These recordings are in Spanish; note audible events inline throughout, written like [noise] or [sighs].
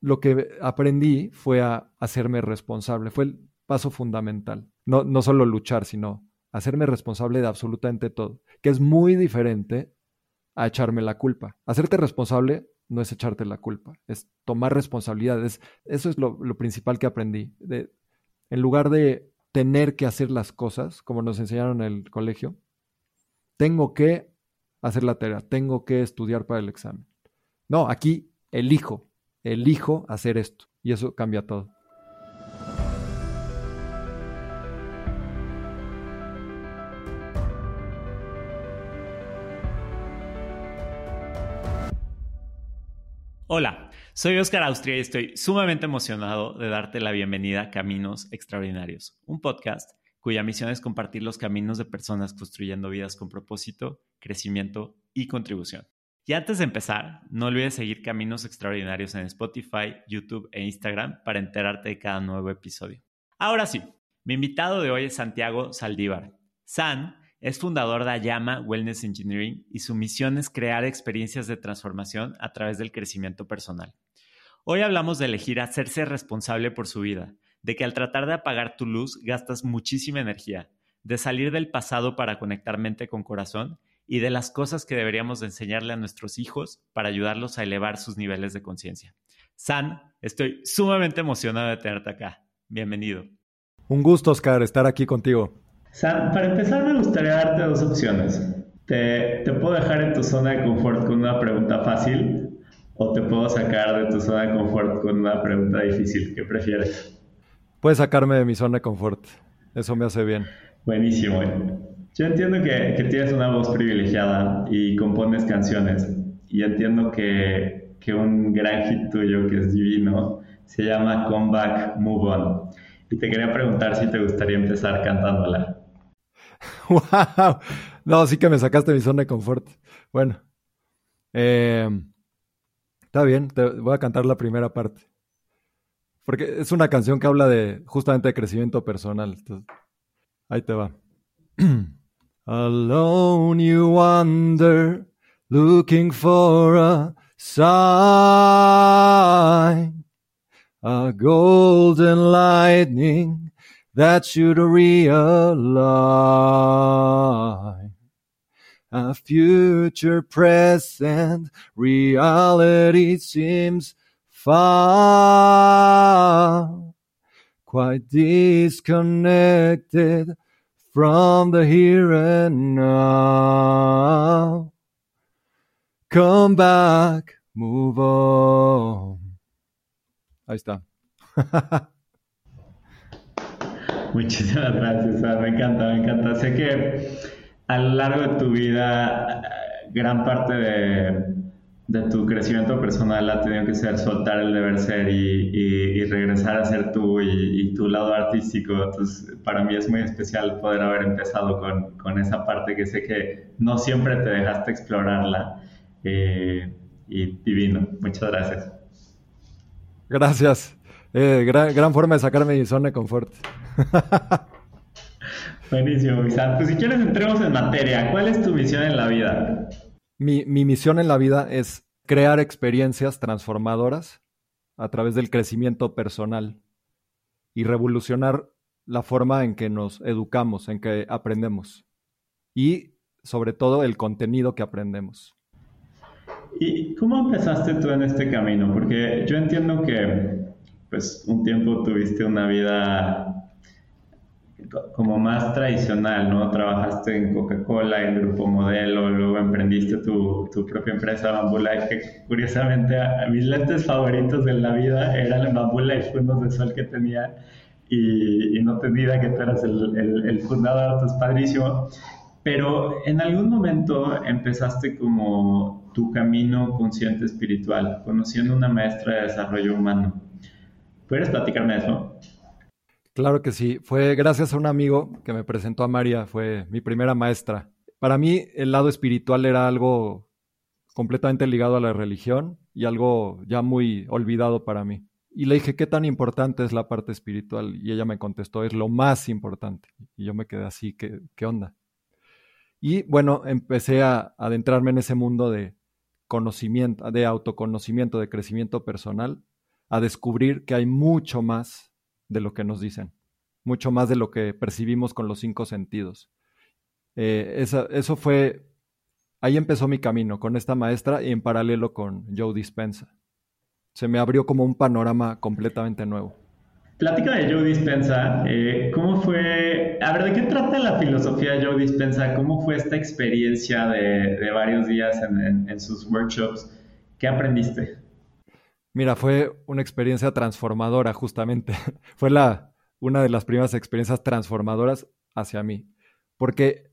lo que aprendí fue a hacerme responsable, fue el paso fundamental. No, no solo luchar, sino hacerme responsable de absolutamente todo, que es muy diferente a echarme la culpa. Hacerte responsable no es echarte la culpa, es tomar responsabilidades. Eso es lo, principal que aprendí. De, en lugar de tener que hacer las cosas, como nos enseñaron en el colegio, tengo que hacer la tarea, tengo que estudiar para el examen. No, aquí elijo, elijo hacer esto y eso cambia todo. Hola, soy Oscar Austria y estoy sumamente emocionado de darte la bienvenida a Caminos Extraordinarios, un podcast cuya misión es compartir los caminos de personas construyendo vidas con propósito, crecimiento y contribución. Y antes de empezar, no olvides seguir Caminos Extraordinarios en Spotify, YouTube e Instagram para enterarte de cada nuevo episodio. Ahora sí, mi invitado de hoy es Santiago Saldívar. San es fundador de Ayama Wellness Engineering y su misión es crear experiencias de transformación a través del crecimiento personal. Hoy hablamos de elegir hacerse responsable por su vida, de que al tratar de apagar tu luz gastas muchísima energía, de salir del pasado para conectar mente con corazón y de las cosas que deberíamos enseñarle a nuestros hijos para ayudarlos a elevar sus niveles de conciencia. San, estoy sumamente emocionado de tenerte acá. Bienvenido. Un gusto, Oscar, estar aquí contigo. Sam, para empezar me gustaría darte dos opciones. Te, te, puedo dejar en tu zona de confort con una pregunta fácil o te puedo sacar de tu zona de confort con una pregunta difícil. ¿Qué prefieres? Puedes sacarme de mi zona de confort. Eso me hace bien. Buenísimo. Yo entiendo que, tienes una voz privilegiada y compones canciones. Y entiendo que, que un gran hit tuyo que es divino se llama Comeback Move On. Y te quería preguntar si te gustaría empezar cantándola. [laughs] ¡Wow! No, sí que me sacaste mi zona de confort. Bueno, em, está bien, te voy a cantar la primera parte. Porque es una canción que habla de justamente de crecimiento personal. ahí te va. [clears throat] Alone you wander, looking for a sign, a golden lightning that should realign. A future present reality seems far. Quite disconnected from the here and now. Come back move on. Ahí está. [laughs] Muchísimas gracias, me encanta, me encanta. Sé que a lo largo de tu vida, gran parte de, tu crecimiento personal ha tenido que ser soltar el deber ser y, regresar a ser tú y, tu lado artístico. Entonces, para mí es muy especial poder haber empezado con, esa parte que sé que no siempre te dejaste explorarla. Eh, y divino. Muchas gracias. Gracias. Eh, gran, gran, forma de sacarme de mi zona de confort. [laughs] Buenísimo, Pues si quieres entremos en materia. ¿Cuál es tu misión en la vida? Mi, mi misión en la vida es crear experiencias transformadoras a través del crecimiento personal y revolucionar la forma en que nos educamos, en que aprendemos y sobre todo el contenido que aprendemos. ¿Y cómo empezaste tú en este camino? Porque yo entiendo que pues un tiempo tuviste una vida como más tradicional, ¿no? Trabajaste en Coca-Cola, en Grupo Modelo, luego emprendiste tu, tu propia empresa Bamboo Life, que curiosamente mis lentes favoritos de la vida eran el Bamboo Life, de sol que tenía y, no tenía que tú eras el, el, el fundador, es padrísimo. Pero en algún momento empezaste como tu camino consciente espiritual, conociendo una maestra de desarrollo humano. ¿Puedes platicarme eso? Claro que sí. Fue gracias a un amigo que me presentó a María, fue mi primera maestra. Para mí el lado espiritual era algo completamente ligado a la religión y algo ya muy olvidado para mí. Y le dije, ¿qué tan importante es la parte espiritual? Y ella me contestó, es lo más importante. Y yo me quedé así, ¿qué, qué onda? Y bueno, empecé a adentrarme en ese mundo de conocimiento, de autoconocimiento, de crecimiento personal a descubrir que hay mucho más de lo que nos dicen, mucho más de lo que percibimos con los cinco sentidos. Eh, eso fue, ahí empezó mi camino con esta maestra y en paralelo con Joe Dispensa. Se me abrió como un panorama completamente nuevo. Plática de Joe Dispensa, eh, ¿cómo fue? A ver, ¿de qué trata la filosofía de Joe Dispensa? ¿Cómo fue esta experiencia de, varios días en, sus workshops? ¿Qué aprendiste? Mira, fue una experiencia transformadora, justamente. [laughs] fue la, una de las primeras experiencias transformadoras hacia mí. Porque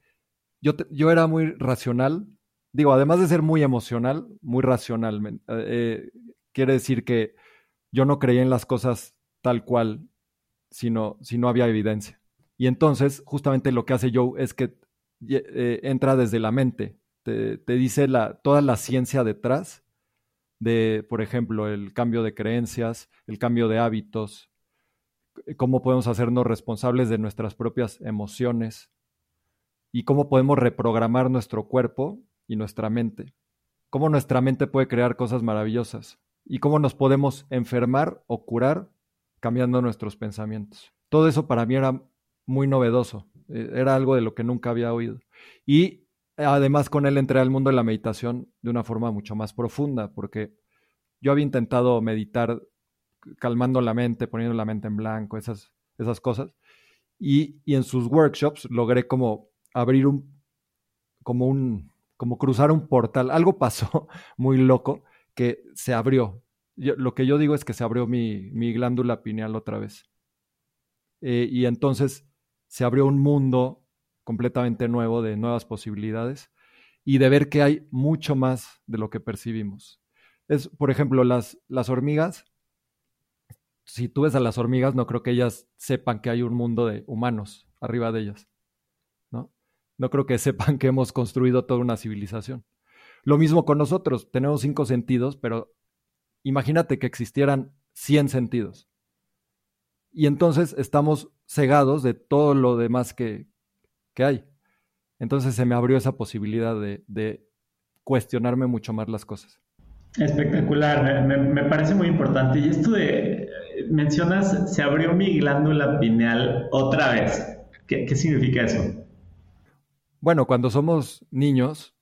yo, yo era muy racional, digo, además de ser muy emocional, muy racional. Eh, eh, quiere decir que yo no creía en las cosas tal cual si no, si no había evidencia. Y entonces, justamente lo que hace Joe es que eh, entra desde la mente, te, dice la, toda la ciencia detrás de, por ejemplo, el cambio de creencias, el cambio de hábitos, cómo podemos hacernos responsables de nuestras propias emociones y cómo podemos reprogramar nuestro cuerpo y nuestra mente. Cómo nuestra mente puede crear cosas maravillosas y cómo nos podemos enfermar o curar cambiando nuestros pensamientos. Todo eso para mí era muy novedoso, eh, era algo de lo que nunca había oído. Y además con él entré al mundo de la meditación de una forma mucho más profunda, porque yo había intentado meditar calmando la mente, poniendo la mente en blanco, esas, esas cosas. Y, y en sus workshops logré como abrir un, como un, como cruzar un portal. Algo pasó [laughs] muy loco que se abrió lo que yo digo es que se abrió mi, glándula pineal otra vez. Eh, y entonces se abrió un mundo completamente nuevo de nuevas posibilidades y de ver que hay mucho más de lo que percibimos. Es, por ejemplo, las, las hormigas. Si tú ves a las hormigas, no creo que ellas sepan que hay un mundo de humanos arriba de ellas. ¿no? no creo que sepan que hemos construido toda una civilización. Lo mismo con nosotros, tenemos cinco sentidos, pero imagínate que existieran 100 sentidos. Y entonces estamos cegados de todo lo demás que, hay. Entonces se me abrió esa posibilidad de, cuestionarme mucho más las cosas. Espectacular, me, parece muy importante. Y esto de, mencionas, se abrió mi glándula pineal otra vez. ¿Qué, ¿Qué, significa eso? Bueno, cuando somos niños,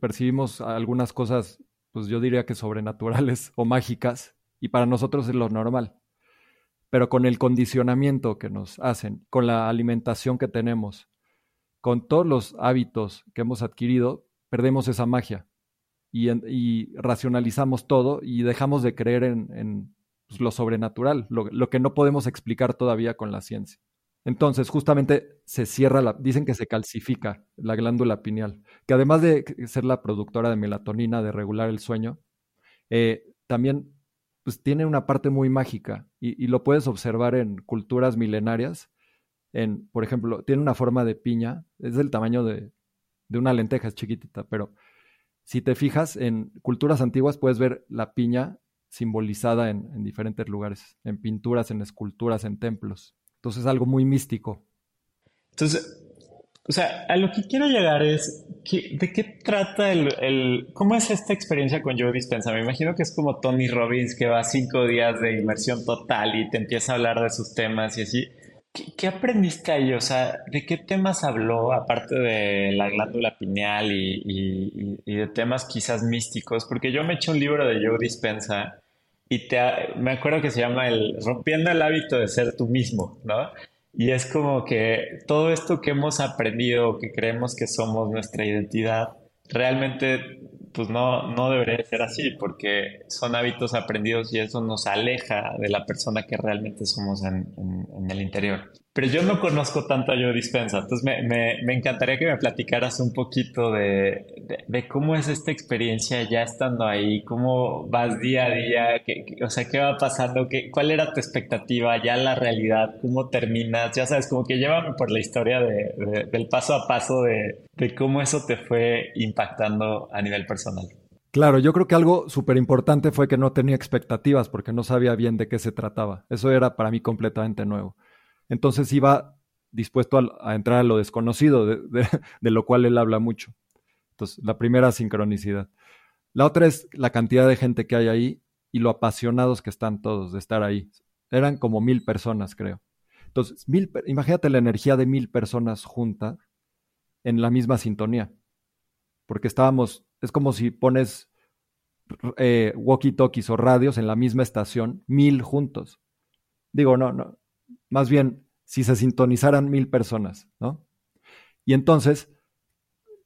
percibimos algunas cosas pues yo diría que sobrenaturales o mágicas, y para nosotros es lo normal. Pero con el condicionamiento que nos hacen, con la alimentación que tenemos, con todos los hábitos que hemos adquirido, perdemos esa magia y, racionalizamos todo y dejamos de creer en, pues, lo sobrenatural, lo que no podemos explicar todavía con la ciencia. Entonces, justamente se cierra la, dicen que se calcifica la glándula pineal, que además de ser la productora de melatonina, de regular el sueño, eh, también pues, tiene una parte muy mágica y, lo puedes observar en culturas milenarias. En, por ejemplo, tiene una forma de piña, es del tamaño de, una lenteja, es chiquitita, pero si te fijas en culturas antiguas puedes ver la piña simbolizada en diferentes lugares, en pinturas, en esculturas, en templos. Entonces es algo muy místico. Entonces, o sea, a lo que quiero llegar es, ¿de qué trata el, cómo es esta experiencia con Joe Dispensa? Me imagino que es como Tony Robbins que va cinco días de inmersión total y te empieza a hablar de sus temas y así. ¿Qué, aprendiste ahí? O sea, ¿de qué temas habló aparte de la glándula pineal y, y de temas quizás místicos? Porque yo me eché un libro de Joe Dispensa y te, me acuerdo que se llama el rompiendo el hábito de ser tú mismo, ¿no? Y es como que todo esto que hemos aprendido, que creemos que somos nuestra identidad, realmente pues no, no debería ser así, porque son hábitos aprendidos y eso nos aleja de la persona que realmente somos en, en el interior. Pero yo no conozco tanto a Joe Dispensa, entonces me, me, me encantaría que me platicaras un poquito de, de, cómo es esta experiencia ya estando ahí, cómo vas día a día, o sea, qué va pasando, qué, cuál era tu expectativa, ya la realidad, cómo terminas, ya sabes, como que llévame por la historia de, del paso a paso de, de cómo eso te fue impactando a nivel personal. Claro, yo creo que algo súper importante fue que no tenía expectativas porque no sabía bien de qué se trataba. Eso era para mí completamente nuevo. Entonces iba dispuesto a, entrar a lo desconocido, [laughs] de, lo cual él habla mucho. Entonces, la primera sincronicidad. La otra es la cantidad de gente que hay ahí y lo apasionados que están todos de estar ahí. Eran como mil personas, creo. Entonces, mil, imagínate la energía de mil personas juntas en la misma sintonía. Porque estábamos, es como si pones eh, walkie-talkies o radios en la misma estación, mil juntos. Digo, no, no. Más bien, si se sintonizaran mil personas, ¿no? Y entonces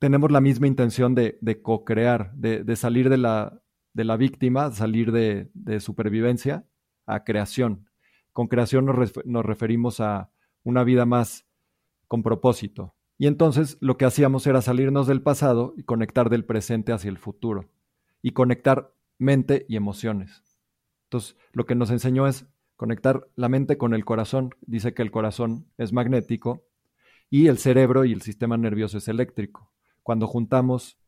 tenemos la misma intención de, co-crear, de, salir de la, de la víctima, salir de, supervivencia a creación. Con creación nos, referimos a una vida más con propósito. Y entonces lo que hacíamos era salirnos del pasado y conectar del presente hacia el futuro. Y conectar mente y emociones. Entonces, lo que nos enseñó es conectar la mente con el corazón. Dice que el corazón es magnético y el cerebro y el sistema nervioso es eléctrico. Cuando juntamos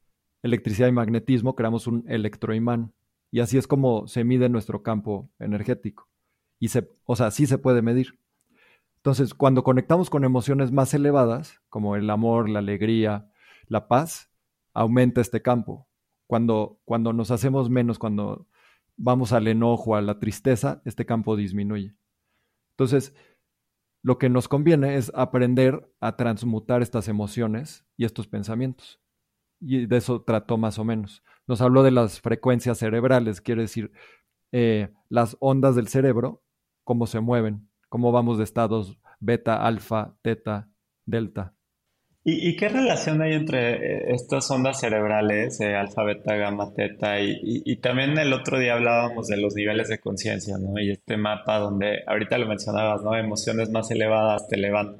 electricidad y magnetismo, creamos un electroimán. Y así es como se mide nuestro campo energético. Y se, o sea, sí se puede medir. Entonces, cuando conectamos con emociones más elevadas, como el amor, la alegría, la paz, aumenta este campo. Cuando, cuando nos hacemos menos, cuando vamos al enojo, a la tristeza, este campo disminuye. Entonces, lo que nos conviene es aprender a transmutar estas emociones y estos pensamientos. Y de eso trató más o menos. Nos habló de las frecuencias cerebrales, quiere decir eh, las ondas del cerebro, cómo se mueven, cómo vamos de estados beta, alfa, teta, delta. ¿Y, qué relación hay entre eh, estas ondas cerebrales, eh, alfa, beta, gamma, teta? Y, y, también el otro día hablábamos de los niveles de conciencia, ¿no? Y este mapa donde, ahorita lo mencionabas, ¿no? Emociones más elevadas te elevan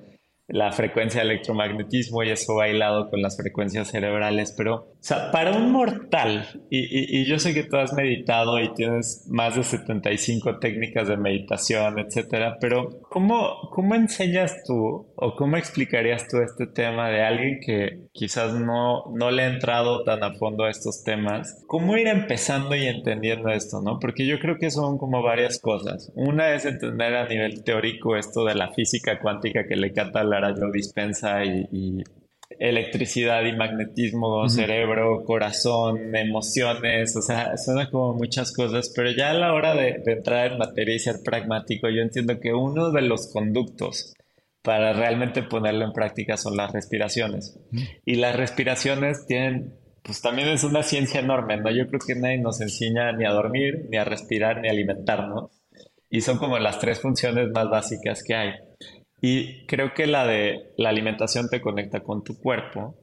la frecuencia de electromagnetismo y eso bailado con las frecuencias cerebrales, pero, o sea, para un mortal, y, yo sé que tú has meditado y tienes más de 75 técnicas de meditación, etcétera, pero ¿cómo, ¿cómo enseñas tú o cómo explicarías tú este tema de alguien que quizás no, no le ha entrado tan a fondo a estos temas? ¿Cómo ir empezando y entendiendo esto, no? Porque yo creo que son como varias cosas. Una es entender a nivel teórico esto de la física cuántica que le canta la yo dispensa y, electricidad y magnetismo, cerebro, corazón, emociones, o sea, suena como muchas cosas, pero ya a la hora de, entrar en materia y ser pragmático, yo entiendo que uno de los conductos para realmente ponerlo en práctica son las respiraciones. Y las respiraciones tienen, pues también es una ciencia enorme, ¿no? Yo creo que nadie nos enseña ni a dormir, ni a respirar, ni a alimentarnos. Y son como las tres funciones más básicas que hay. Y creo que la de la alimentación te conecta con tu cuerpo,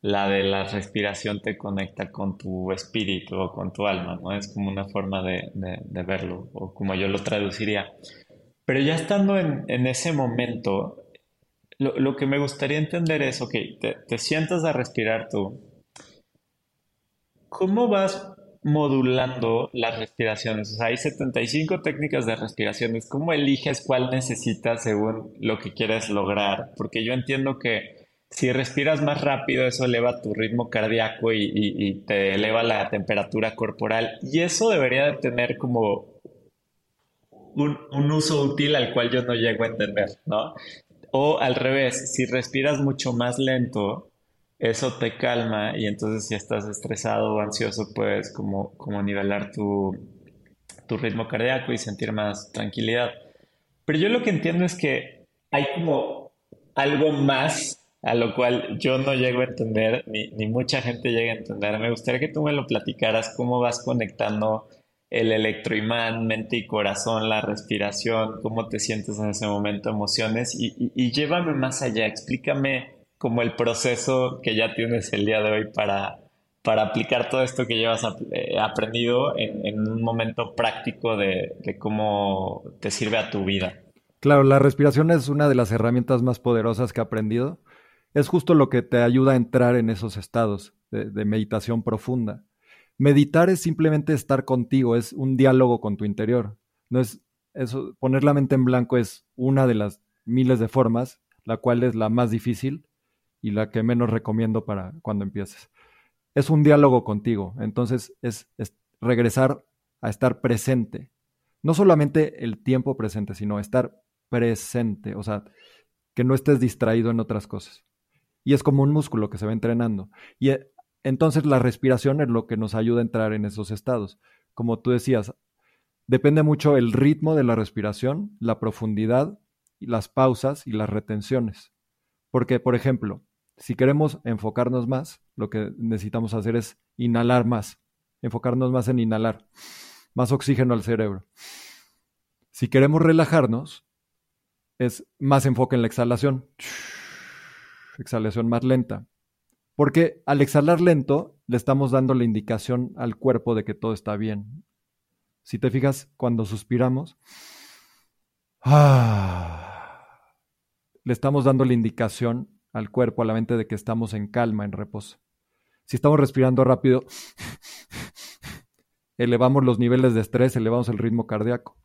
la de la respiración te conecta con tu espíritu o con tu alma, ¿no? Es como una forma de, verlo, o como yo lo traduciría. Pero ya estando en, ese momento, lo, que me gustaría entender es, ok, te, te sientas a respirar tú. ¿Cómo vas modulando las respiraciones. O sea, hay 75 técnicas de respiraciones. ¿Cómo eliges cuál necesitas según lo que quieres lograr? Porque yo entiendo que si respiras más rápido, eso eleva tu ritmo cardíaco y, te eleva la temperatura corporal. Y eso debería de tener como un, un uso útil al cual yo no llego a entender, ¿no? O al revés, si respiras mucho más lento, eso te calma y entonces si estás estresado o ansioso puedes como, como nivelar tu, tu ritmo cardíaco y sentir más tranquilidad. Pero yo lo que entiendo es que hay como algo más a lo cual yo no llego a entender, ni, ni, mucha gente llega a entender. Me gustaría que tú me lo platicaras, cómo vas conectando el electroimán, mente y corazón, la respiración, cómo te sientes en ese momento, emociones, y, y, y llévame más allá, explícame como el proceso que ya tienes el día de hoy para, para aplicar todo esto que llevas eh, aprendido en, un momento práctico de, cómo te sirve a tu vida. Claro, la respiración es una de las herramientas más poderosas que he aprendido. Es justo lo que te ayuda a entrar en esos estados de, meditación profunda. Meditar es simplemente estar contigo, es un diálogo con tu interior. No es eso, poner la mente en blanco es una de las miles de formas, la cual es la más difícil, y la que menos recomiendo para cuando empieces. Es un diálogo contigo, entonces es, regresar a estar presente. No solamente el tiempo presente, sino estar presente, o sea, que no estés distraído en otras cosas. Y es como un músculo que se va entrenando. Y eh, entonces la respiración es lo que nos ayuda a entrar en esos estados. Como tú decías, depende mucho el ritmo de la respiración, la profundidad, las pausas y las retenciones. Porque, por ejemplo, si queremos enfocarnos más, lo que necesitamos hacer es inhalar más, enfocarnos más en inhalar, más oxígeno al cerebro. Si queremos relajarnos, es más enfoque en la exhalación, exhalación más lenta. Porque al exhalar lento, le estamos dando la indicación al cuerpo de que todo está bien. Si te fijas, cuando suspiramos, le estamos dando la indicación al cuerpo, a la mente de que estamos en calma, en reposo. Si estamos respirando rápido, [laughs] elevamos los niveles de estrés, elevamos el ritmo cardíaco.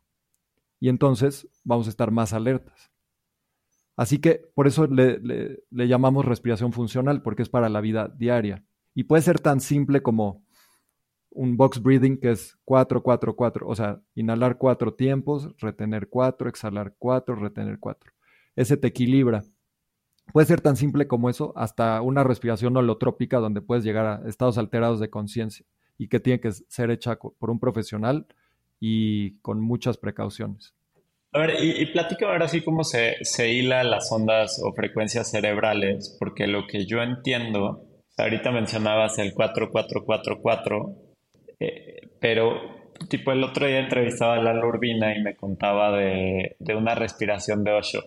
Y entonces vamos a estar más alertas. Así que por eso le, llamamos respiración funcional, porque es para la vida diaria. Y puede ser tan simple como un box breathing que es 4, 4, 4. O sea, inhalar cuatro tiempos, retener cuatro, exhalar cuatro, retener cuatro. Ese te equilibra. Puede ser tan simple como eso, hasta una respiración holotrópica donde puedes llegar a estados alterados de conciencia y que tiene que ser hecha por un profesional y con muchas precauciones. A ver, y, y platica ahora sí cómo se, se hila las ondas o frecuencias cerebrales, porque lo que yo entiendo, ahorita mencionabas el 4444, eh, pero tipo el otro día entrevistaba a Lalo Urbina y me contaba de, una respiración de Osho.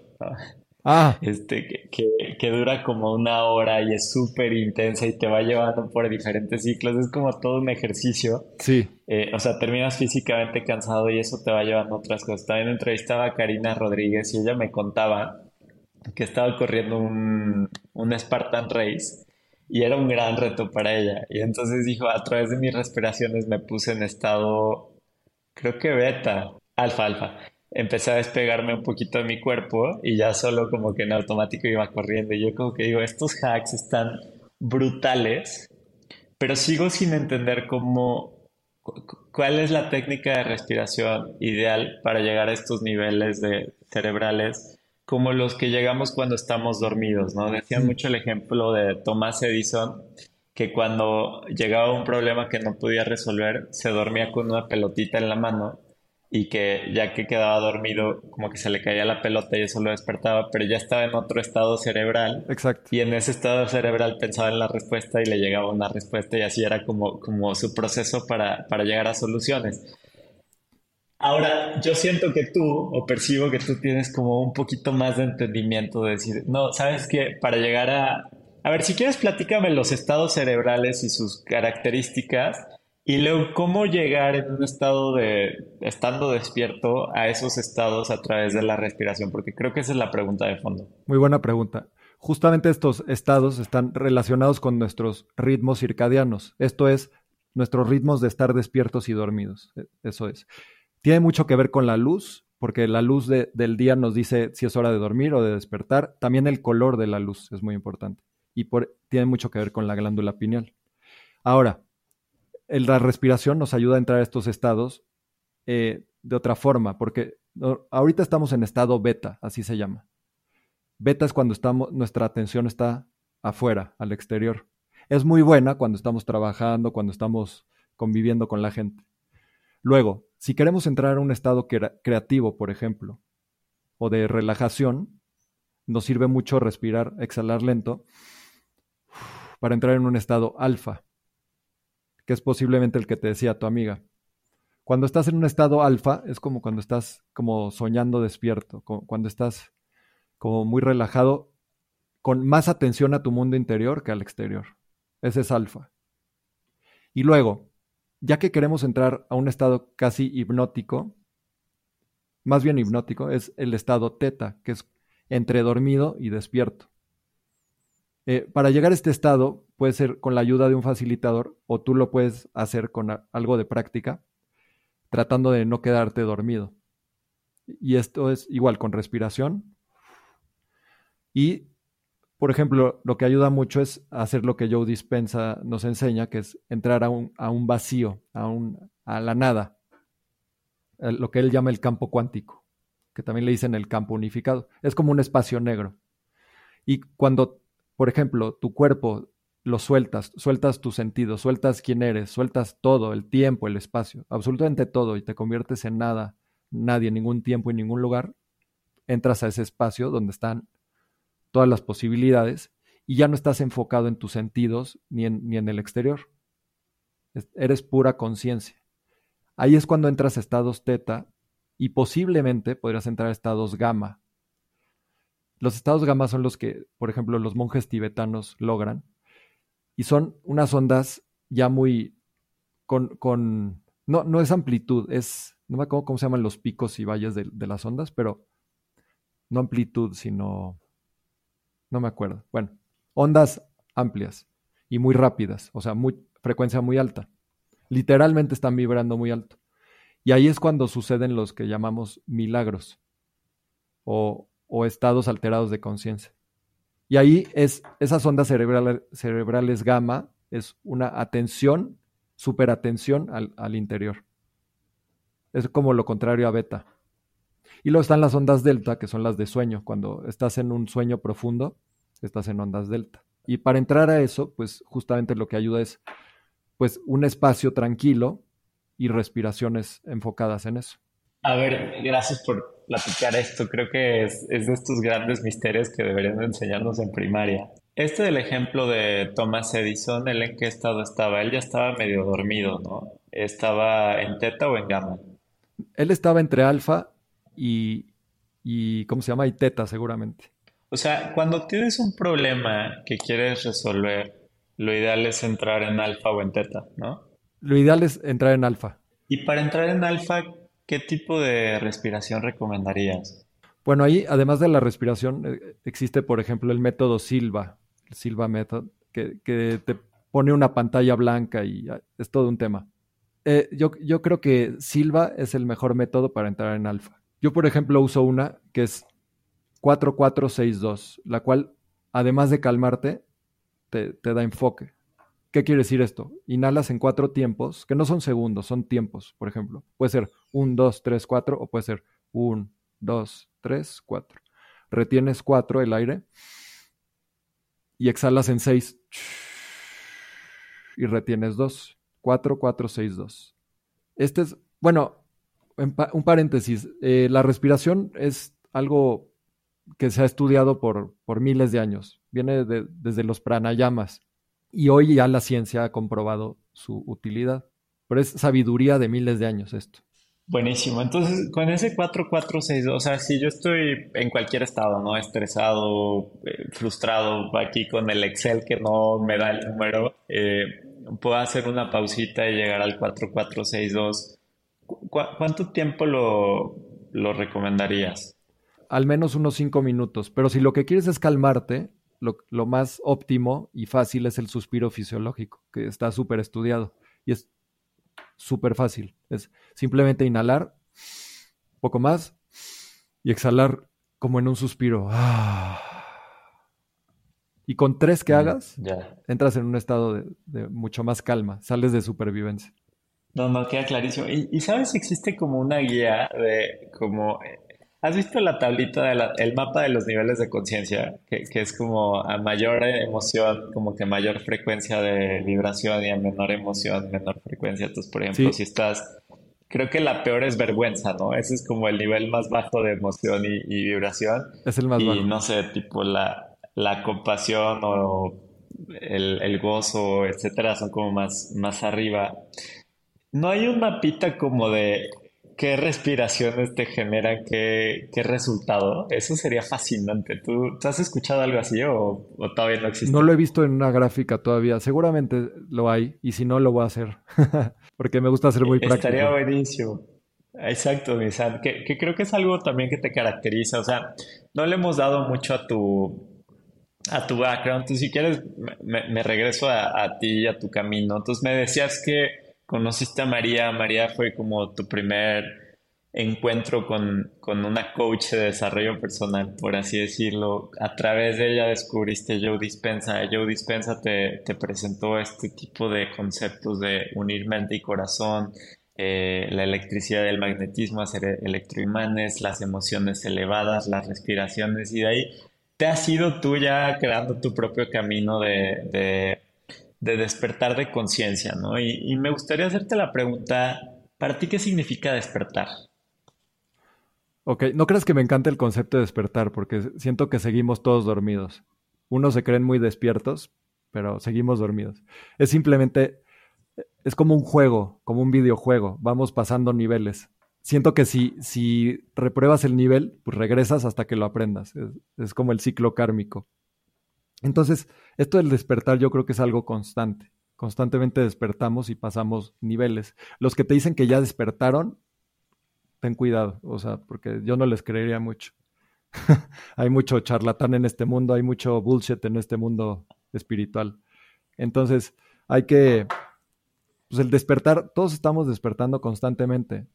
Ah. Este, que, que, dura como una hora y es súper intensa y te va llevando por diferentes ciclos. Es como todo un ejercicio. Sí. Eh, o sea, terminas físicamente cansado y eso te va llevando a otras cosas. También entrevistaba a Karina Rodríguez y ella me contaba que estaba corriendo un, un Spartan Race y era un gran reto para ella. Y entonces dijo, a través de mis respiraciones me puse en estado, creo que beta, alfa, alfa empecé a despegarme un poquito de mi cuerpo y ya solo como que en automático iba corriendo. Y yo como que digo, estos hacks están brutales, pero sigo sin entender cómo, cuál es la técnica de respiración ideal para llegar a estos niveles de cerebrales como los que llegamos cuando estamos dormidos, ¿no? Decían mucho el ejemplo de Thomas Edison, que cuando llegaba un problema que no podía resolver, se dormía con una pelotita en la mano y que ya que quedaba dormido, como que se le caía la pelota y eso lo despertaba, pero ya estaba en otro estado cerebral. Exacto. Y en ese estado cerebral pensaba en la respuesta y le llegaba una respuesta y así era como, como su proceso para, para llegar a soluciones. Ahora, yo siento que tú, o percibo que tú tienes como un poquito más de entendimiento de decir, no, sabes que para llegar a... A ver, si quieres, platícame los estados cerebrales y sus características y luego, ¿cómo llegar en un estado de, estando despierto a esos estados a través de la respiración? Porque creo que esa es la pregunta de fondo. Muy buena pregunta. Justamente estos estados están relacionados con nuestros ritmos circadianos. Esto es, nuestros ritmos de estar despiertos y dormidos. E, eso es. Tiene mucho que ver con la luz, porque la luz del día nos dice si es hora de dormir o de despertar. También el color de la luz es muy importante. Y tiene mucho que ver con la glándula pineal. Ahora, la respiración nos ayuda a entrar a estos estados eh, de otra forma, porque ahorita estamos en estado beta, así se llama. Beta es cuando estamos, nuestra atención está afuera, al exterior. Es muy buena cuando estamos trabajando, cuando estamos conviviendo con la gente. Luego, si queremos entrar a un estado creativo, por ejemplo, o de relajación, nos sirve mucho respirar, exhalar lento, para entrar en un estado alfa que es posiblemente el que te decía tu amiga. Cuando estás en un estado alfa, es como cuando estás como soñando despierto, cuando estás como muy relajado, con más atención a tu mundo interior que al exterior. Ese es alfa. Y luego, ya que queremos entrar a un estado casi hipnótico, más bien hipnótico, es el estado teta, que es entre dormido y despierto. Eh, para llegar a este estado puede ser con la ayuda de un facilitador o tú lo puedes hacer con algo de práctica, tratando de no quedarte dormido. Y esto es igual con respiración. Y, por ejemplo, lo que ayuda mucho es hacer lo que Joe Dispensa nos enseña, que es entrar a un, a un vacío, a, un, a la nada, lo que él llama el campo cuántico, que también le dicen el campo unificado. Es como un espacio negro. Y cuando por ejemplo, tu cuerpo lo sueltas, sueltas tus sentidos, sueltas quién eres, sueltas todo, el tiempo, el espacio, absolutamente todo, y te conviertes en nada, nadie, ningún tiempo y ningún lugar, entras a ese espacio donde están todas las posibilidades y ya no estás enfocado en tus sentidos ni en, ni en el exterior. Eres pura conciencia. Ahí es cuando entras a estados teta y posiblemente podrías entrar a estados gamma. Los estados gamma son los que, por ejemplo, los monjes tibetanos logran y son unas ondas ya muy con, con no, no es amplitud, es, no me acuerdo cómo se llaman los picos y valles de, de las ondas, pero no amplitud, sino, no me acuerdo. Bueno, ondas amplias y muy rápidas, o sea, muy, frecuencia muy alta. Literalmente están vibrando muy alto. Y ahí es cuando suceden los que llamamos milagros o, o estados alterados de conciencia. Y ahí es, esas ondas cerebrales, cerebrales gamma es una atención, superatención al, al interior. Es como lo contrario a beta. Y luego están las ondas delta, que son las de sueño. Cuando estás en un sueño profundo, estás en ondas delta. Y para entrar a eso, pues justamente lo que ayuda es pues un espacio tranquilo y respiraciones enfocadas en eso. A ver, gracias por platicar esto. Creo que es, es de estos grandes misterios que deberían enseñarnos en primaria. Este del ejemplo de Thomas Edison, ¿él en qué estado estaba? Él ya estaba medio dormido, ¿no? ¿Estaba en teta o en gamma? Él estaba entre alfa y, y ¿cómo se llama? Y teta seguramente. O sea, cuando tienes un problema que quieres resolver, lo ideal es entrar en alfa o en teta, ¿no? Lo ideal es entrar en alfa. Y para entrar en alfa, ¿qué tipo de respiración recomendarías? Bueno, ahí, además de la respiración, eh, existe, por ejemplo, el método Silva, el Silva Method, que, te pone una pantalla blanca y es todo un tema. Eh, yo, yo creo que Silva es el mejor método para entrar en alfa. Yo, por ejemplo, uso una que es 4462, la cual, además de calmarte, te, te da enfoque. ¿Qué quiere decir esto? Inhalas en cuatro tiempos, que no son segundos, son tiempos, por ejemplo. Puede ser 1, 2, 3, 4 o puede ser 1, 2, 3, 4. Retienes 4 el aire y exhalas en 6 y retienes 2. 4, 4, 6, 2. Este es, bueno, un paréntesis. Eh, la respiración es algo que se ha estudiado por, por miles de años. Viene de, desde los pranayamas. Y hoy ya la ciencia ha comprobado su utilidad. Pero es sabiduría de miles de años esto. Buenísimo. Entonces, con ese 4462, o sea, si yo estoy en cualquier estado, ¿no? Estresado, eh, frustrado, aquí con el Excel que no me da el número, eh, puedo hacer una pausita y llegar al 4462. ¿Cu ¿Cuánto tiempo lo, lo recomendarías? Al menos unos 5 minutos. Pero si lo que quieres es calmarte, lo, lo más óptimo y fácil es el suspiro fisiológico, que está súper estudiado. Y es súper fácil. Es simplemente inhalar un poco más y exhalar como en un suspiro. [sighs] Y con tres que hagas, Ya. entras en un estado de, de mucho más calma, sales de supervivencia. No, no, queda clarísimo. ¿Y, y sabes si existe como una guía de como... ¿Has visto la tablita del mapa de los niveles de conciencia? Que, que es como a mayor emoción, como que mayor frecuencia de vibración y a menor emoción, menor frecuencia. Entonces, por ejemplo, Sí. si estás... Creo que la peor es vergüenza, ¿no? Ese es como el nivel más bajo de emoción y, y vibración. Es el más Y bajo. no sé, tipo la, la compasión o el, el gozo, etcétera, son como más, más arriba. ¿No hay un mapita como de qué respiraciones te generan qué, qué resultado? Eso sería fascinante. ¿Tú, tú has escuchado algo así o, o todavía no existe? No lo he visto en una gráfica todavía. Seguramente lo hay y si no lo voy a hacer. [laughs] Porque me gusta ser muy práctico. Estaría buenísimo. Exacto, que, que creo que es algo también que te caracteriza. O sea, no le hemos dado mucho a tu, a tu background. Entonces, si quieres, me, me regreso a, a ti, a tu camino. Entonces, me decías que conociste a María. María fue como tu primer encuentro con, con una coach de desarrollo personal, por así decirlo. A través de ella descubriste Joe Dispensa. Joe Dispensa te, te presentó este tipo de conceptos de unir mente y corazón, eh, la electricidad del magnetismo, hacer electroimanes, las emociones elevadas, las respiraciones, y de ahí te has ido tú ya creando tu propio camino de, de de despertar de conciencia, ¿no? Y, me gustaría hacerte la pregunta, ¿para ti qué significa despertar? Ok, no creas que me encanta el concepto de despertar, porque siento que seguimos todos dormidos. Unos se creen muy despiertos, pero seguimos dormidos. Es simplemente, es como un juego, como un videojuego. Vamos pasando niveles. Siento que si, si repruebas el nivel, pues regresas hasta que lo aprendas. es como el ciclo kármico. Entonces, esto del despertar yo creo que es algo constante. Constantemente despertamos y pasamos niveles. Los que te dicen que ya despertaron, ten cuidado, o sea, porque yo no les creería mucho. [laughs] hay mucho charlatán en este mundo, hay mucho bullshit en este mundo espiritual. Entonces, hay que, pues el despertar, todos estamos despertando constantemente,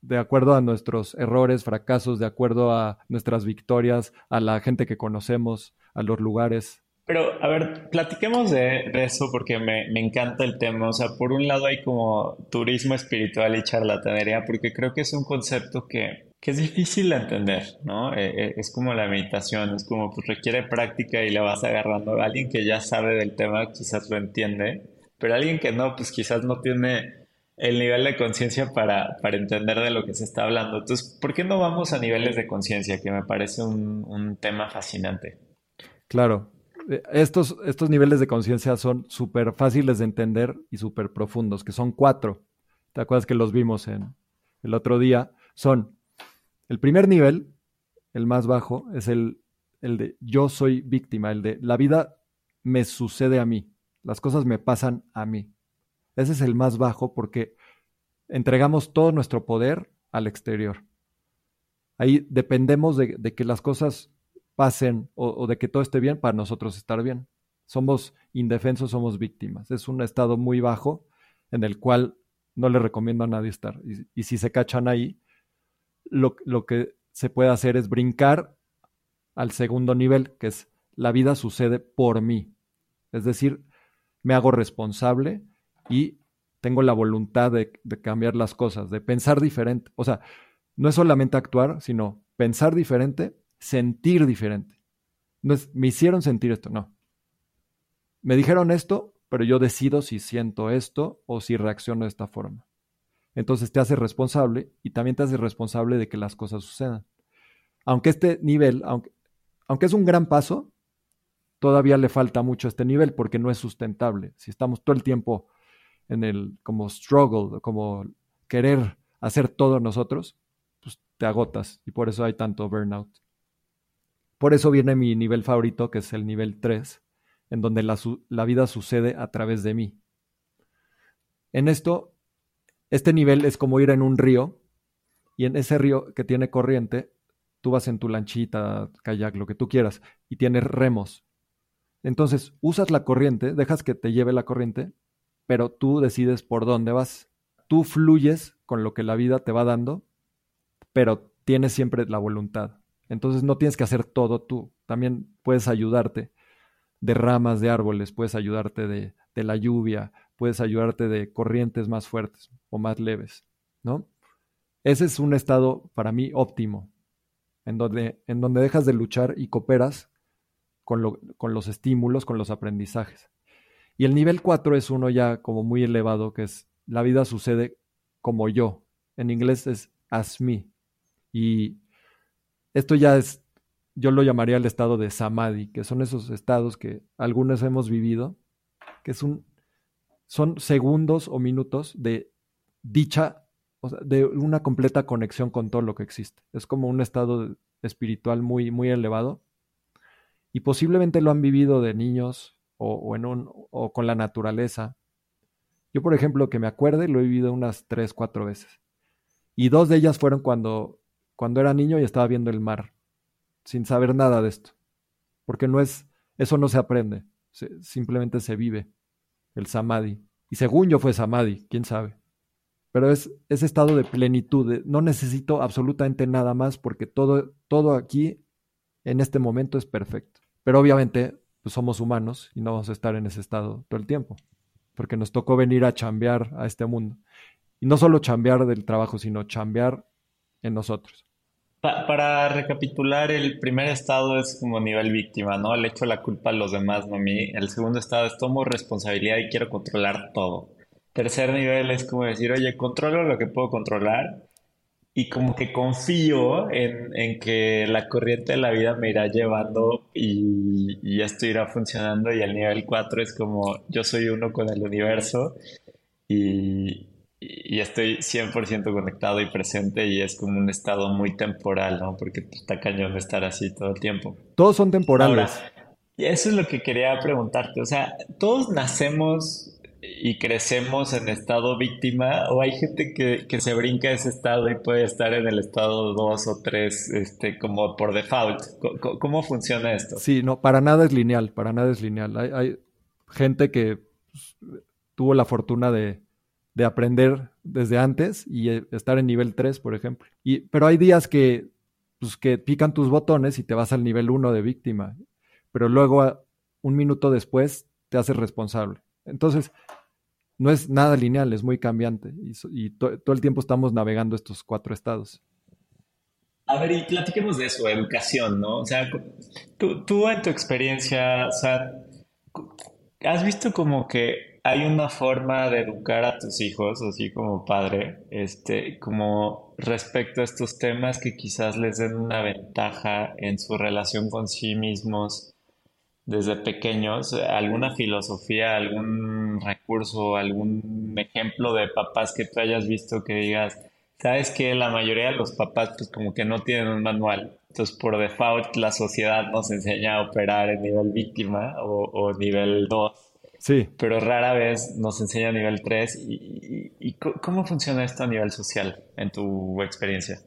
de acuerdo a nuestros errores, fracasos, de acuerdo a nuestras victorias, a la gente que conocemos, a los lugares. Pero, a ver, platiquemos de, eso porque me, encanta el tema. O sea, por un lado hay como turismo espiritual y charlatanería, porque creo que es un concepto que, es difícil de entender, ¿no? Eh, eh, es como la meditación, es como, pues requiere práctica y la vas agarrando. Alguien que ya sabe del tema quizás lo entiende, pero alguien que no, pues quizás no tiene el nivel de conciencia para, para, entender de lo que se está hablando. Entonces, ¿por qué no vamos a niveles de conciencia? Que me parece un, un tema fascinante. Claro, eh, estos, estos niveles de conciencia son súper fáciles de entender y súper profundos, que son cuatro. ¿Te acuerdas que los vimos en el otro día? Son el primer nivel, el más bajo, es el, el de yo soy víctima, el de la vida me sucede a mí, las cosas me pasan a mí. Ese es el más bajo porque entregamos todo nuestro poder al exterior. Ahí dependemos de, de que las cosas pasen o, de que todo esté bien para nosotros estar bien. Somos indefensos, somos víctimas. Es un estado muy bajo en el cual no le recomiendo a nadie estar. Y, si se cachan ahí, lo, lo que se puede hacer es brincar al segundo nivel, que es la vida sucede por mí. Es decir, me hago responsable y tengo la voluntad de, de, cambiar las cosas, de pensar diferente. O sea, no es solamente actuar, sino pensar diferente sentir diferente. No es, me hicieron sentir esto, no. Me dijeron esto, pero yo decido si siento esto o si reacciono de esta forma. Entonces te hace responsable y también te hace responsable de que las cosas sucedan. Aunque este nivel, aunque, aunque es un gran paso, todavía le falta mucho a este nivel porque no es sustentable. Si estamos todo el tiempo en el como struggle, como querer hacer todo nosotros, pues te agotas y por eso hay tanto burnout. Por eso viene mi nivel favorito, que es el nivel 3, en donde la, vida sucede a través de mí. En esto, este nivel es como ir en un río, y en ese río que tiene corriente, tú vas en tu lanchita, kayak, lo que tú quieras, y tienes remos. Entonces, usas la corriente, dejas que te lleve la corriente, pero tú decides por dónde vas. Tú fluyes con lo que la vida te va dando, pero tienes siempre la voluntad. Entonces no tienes que hacer todo tú, también puedes ayudarte de ramas de árboles, puedes ayudarte de, la lluvia, puedes ayudarte de corrientes más fuertes o más leves, ¿no? Ese es un estado para mí óptimo, en donde, en donde dejas de luchar y cooperas con, los estímulos, con los aprendizajes. Y el nivel 4 es uno ya como muy elevado, que es la vida sucede como yo. En inglés es as me. Y esto ya es, yo lo llamaría el estado de samadhi, que son esos estados que algunos hemos vivido, que es un, son segundos o minutos de dicha, de una completa conexión con todo lo que existe. Es como un estado espiritual muy, muy elevado. Y posiblemente lo han vivido de niños o, en un, o con la naturaleza. Yo, por ejemplo, que me acuerde, lo he vivido unas tres, cuatro veces. Y dos de ellas fueron cuando cuando era niño y estaba viendo el mar, sin saber nada de esto. Porque no es, eso no se aprende, simplemente se vive, el samadhi. Y según yo fue samadhi, quién sabe. Pero es ese estado de plenitud, no necesito absolutamente nada más porque todo, todo aquí, en este momento, es perfecto. Pero obviamente pues somos humanos y no vamos a estar en ese estado todo el tiempo, porque nos tocó venir a chambear a este mundo. Y no solo chambear del trabajo, sino chambear en nosotros para recapitular, el primer estado es como nivel víctima, ¿no? Le echo la culpa a los demás, no a mí. El segundo estado es tomo responsabilidad y quiero controlar todo. Tercer nivel es como decir, oye, controlo lo que puedo controlar y como que confío en, que la corriente de la vida me irá llevando y, y esto irá funcionando. Y el nivel 4 es como yo soy uno con el universo y, y estoy 100% conectado y presente y es como un estado muy temporal, ¿no? Porque está cañón de estar así todo el tiempo. Todos son temporales. y eso es lo que quería preguntarte. O sea, todos nacemos y crecemos en estado víctima o hay gente que, que se brinca ese estado y puede estar en el estado 2 o 3 este, como por default. ¿Cómo, funciona esto? Sí, no, para nada es lineal, para nada es lineal. Hay, hay gente que pues, tuvo la fortuna de de aprender desde antes y eh, estar en nivel 3, por ejemplo. Y, pero hay días que, pues, que pican tus botones y te vas al nivel 1 de víctima, pero luego un minuto después te haces responsable. Entonces, no es nada lineal, es muy cambiante y, todo el tiempo estamos navegando estos cuatro estados. A ver, y platiquemos de eso, educación, ¿no? O sea, tú, tú en tu experiencia, o ¿has visto como que hay una forma de educar a tus hijos, así como padre, este, como respecto a estos temas que quizás les den una ventaja en su relación con sí mismos desde pequeños, alguna filosofía, algún recurso, algún ejemplo de papás que tú hayas visto que digas, sabes que la mayoría de los papás pues como que no tienen un manual, entonces por default la sociedad nos enseña a operar en nivel víctima o, o nivel 2 Sí. Pero rara vez nos enseña a nivel 3. ¿Y, cómo funciona esto a nivel social en tu experiencia?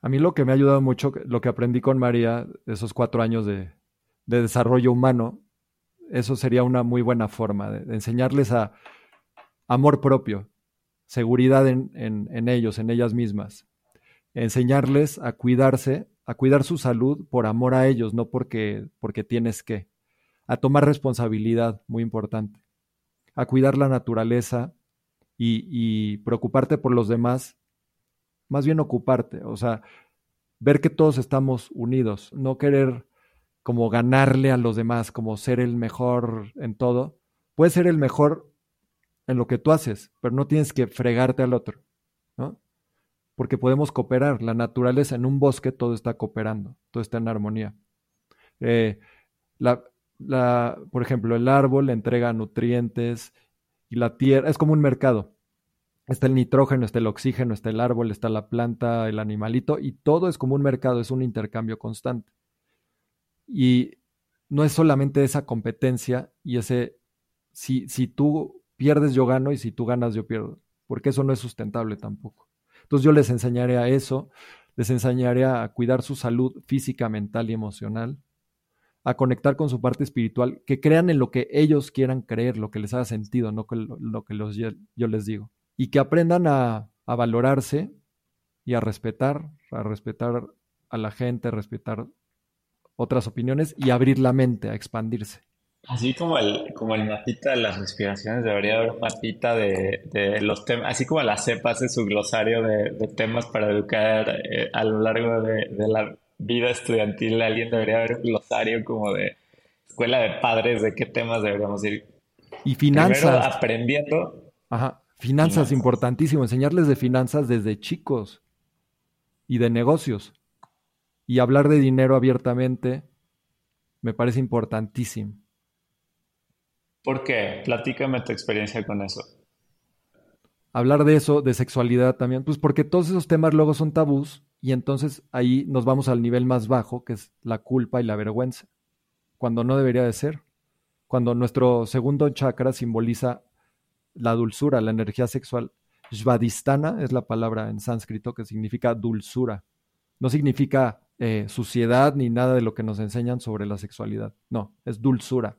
A mí lo que me ha ayudado mucho, lo que aprendí con María, esos cuatro años de, desarrollo humano, eso sería una muy buena forma de, enseñarles a amor propio, seguridad en, en, ellos, en ellas mismas. Enseñarles a cuidarse, a cuidar su salud por amor a ellos, no porque, porque tienes que a tomar responsabilidad, muy importante, a cuidar la naturaleza y, preocuparte por los demás, más bien ocuparte, o sea, ver que todos estamos unidos, no querer como ganarle a los demás, como ser el mejor en todo. Puedes ser el mejor en lo que tú haces, pero no tienes que fregarte al otro, ¿no? Porque podemos cooperar. La naturaleza en un bosque todo está cooperando, todo está en armonía. Eh, la, la, por ejemplo, el árbol le entrega nutrientes y la tierra es como un mercado. Está el nitrógeno, está el oxígeno, está el árbol, está la planta, el animalito, y todo es como un mercado, es un intercambio constante. Y no es solamente esa competencia y ese, si, si tú pierdes yo gano y si tú ganas yo pierdo, porque eso no es sustentable tampoco. Entonces yo les enseñaré a eso, les enseñaré a cuidar su salud física, mental y emocional, a conectar con su parte espiritual, que crean en lo que ellos quieran creer, lo que les haga sentido, no lo, que yo les digo. Y que aprendan a, valorarse y a respetar, a respetar a la gente, a respetar otras opiniones y abrir la mente, a expandirse. Así como el, como el mapita de las respiraciones, debería haber un mapita de, los temas, así como la CEPA hace su glosario de, temas para educar eh, a lo largo de, la vida estudiantil, alguien debería haber un glosario como de escuela de padres, de qué temas deberíamos ir. Y finanzas. aprendiendo. Ajá, finanzas, importantísimo, enseñarles de finanzas desde chicos y de negocios. Y hablar de dinero abiertamente me parece importantísimo. ¿Por qué? Platícame tu experiencia con eso. Hablar de eso, de sexualidad también, pues porque todos esos temas luego son tabús y entonces ahí nos vamos al nivel más bajo, que es la culpa y la vergüenza, cuando no debería de ser. Cuando nuestro segundo chakra simboliza la dulzura, la energía sexual. Svadhisthana es la palabra en sánscrito que significa dulzura. No significa eh, suciedad ni nada de lo que nos enseñan sobre la sexualidad. No, es dulzura.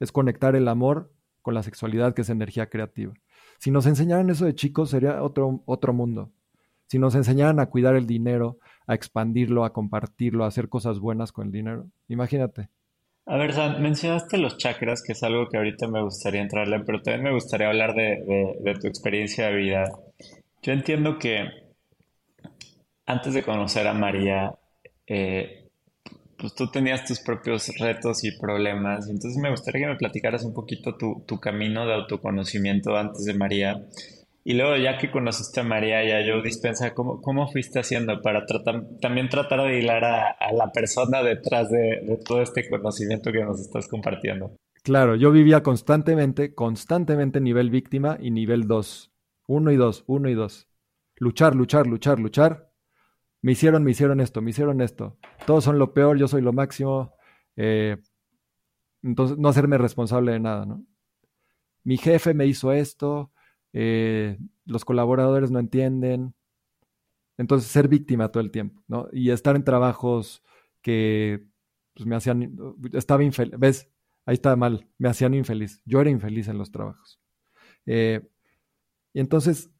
Es conectar el amor con la sexualidad, que es energía creativa. Si nos enseñaran eso de chicos, sería otro, otro mundo si nos enseñaran a cuidar el dinero, a expandirlo, a compartirlo, a hacer cosas buenas con el dinero, imagínate. A ver, mencionaste los chakras, que es algo que ahorita me gustaría entrarle, pero también me gustaría hablar de, tu experiencia de vida. Yo entiendo que antes de conocer a María, eh, pues tú tenías tus propios retos y problemas. Entonces me gustaría que me platicaras un poquito tu camino de autoconocimiento antes de María. Y luego, ya que conociste a María y a Joe Dispensa, ¿cómo, cómo fuiste haciendo para tratar, también tratar de hilar a, la persona detrás de, todo este conocimiento que nos estás compartiendo? Claro, yo vivía constantemente, constantemente nivel víctima y nivel 2. Uno y dos, uno y dos. Luchar, luchar, luchar, luchar. Me hicieron, me hicieron esto, me hicieron esto. Todos son lo peor, yo soy lo máximo. Eh, entonces, no hacerme responsable de nada, ¿no? Mi jefe me hizo esto, eh, los colaboradores no entienden. Entonces, ser víctima todo el tiempo, ¿no? Y estar en trabajos que pues, me hacían, estaba infeliz, ¿ves? Ahí está mal, me hacían infeliz. Yo era infeliz en los trabajos. Eh, y entonces,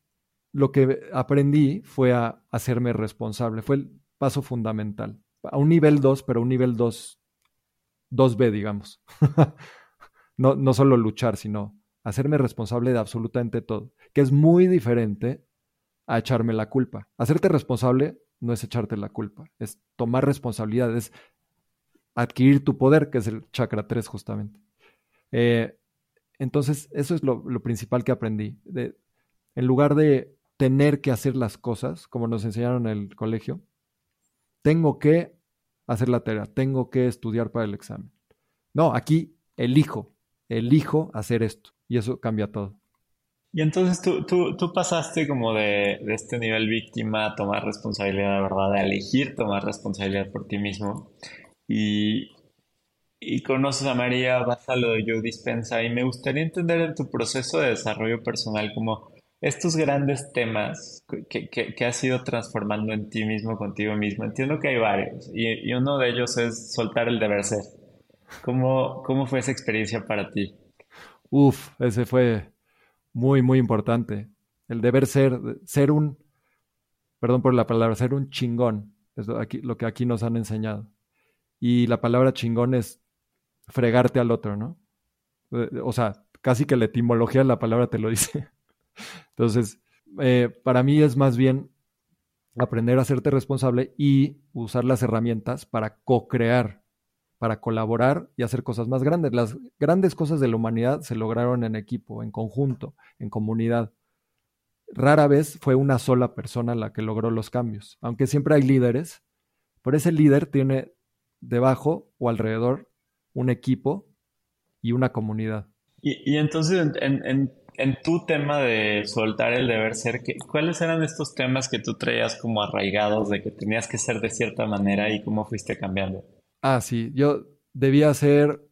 lo que aprendí fue a hacerme responsable, fue el paso fundamental. A un nivel 2, pero un nivel 2, 2B, digamos. [laughs] no, no solo luchar, sino hacerme responsable de absolutamente todo, que es muy diferente a echarme la culpa. Hacerte responsable no es echarte la culpa, es tomar responsabilidad, es adquirir tu poder, que es el chakra 3 justamente. Eh, entonces, eso es lo, principal que aprendí. De, en lugar de tener que hacer las cosas, como nos enseñaron en el colegio, tengo que hacer la tarea, tengo que estudiar para el examen. No, aquí elijo, elijo hacer esto. Y eso cambia todo. Y entonces tú, tú, tú pasaste como de, de, este nivel víctima a tomar responsabilidad, verdad, a elegir tomar responsabilidad por ti mismo. Y, y conoces a María, vas a lo de Yo Dispensa. Y me gustaría entender en tu proceso de desarrollo personal como estos grandes temas que, que, que, has ido transformando en ti mismo, contigo mismo. Entiendo que hay varios. Y uno de ellos es soltar el deber ser. ¿Cómo, ¿Cómo fue esa experiencia para ti? Uf, ese fue muy, muy importante. El deber ser, ser un, perdón por la palabra, ser un chingón, es lo, que aquí nos han enseñado. Y la palabra chingón es fregarte al otro, ¿no? Eh, o sea, casi que la etimología de la palabra te lo [laughs] dice. Entonces, eh, para mí es más bien aprender a hacerte responsable y usar las herramientas para co-crear para colaborar y hacer cosas más grandes. Las grandes cosas de la humanidad se lograron en equipo, en conjunto, en comunidad. Rara vez fue una sola persona la que logró los cambios, aunque siempre hay líderes, pero ese líder tiene debajo o alrededor un equipo y una comunidad. Y, entonces, en, tu tema de soltar el deber ser, ¿cuáles eran estos temas que tú traías como arraigados de que tenías que ser de cierta manera y cómo fuiste cambiando? Ah, sí, yo debía ser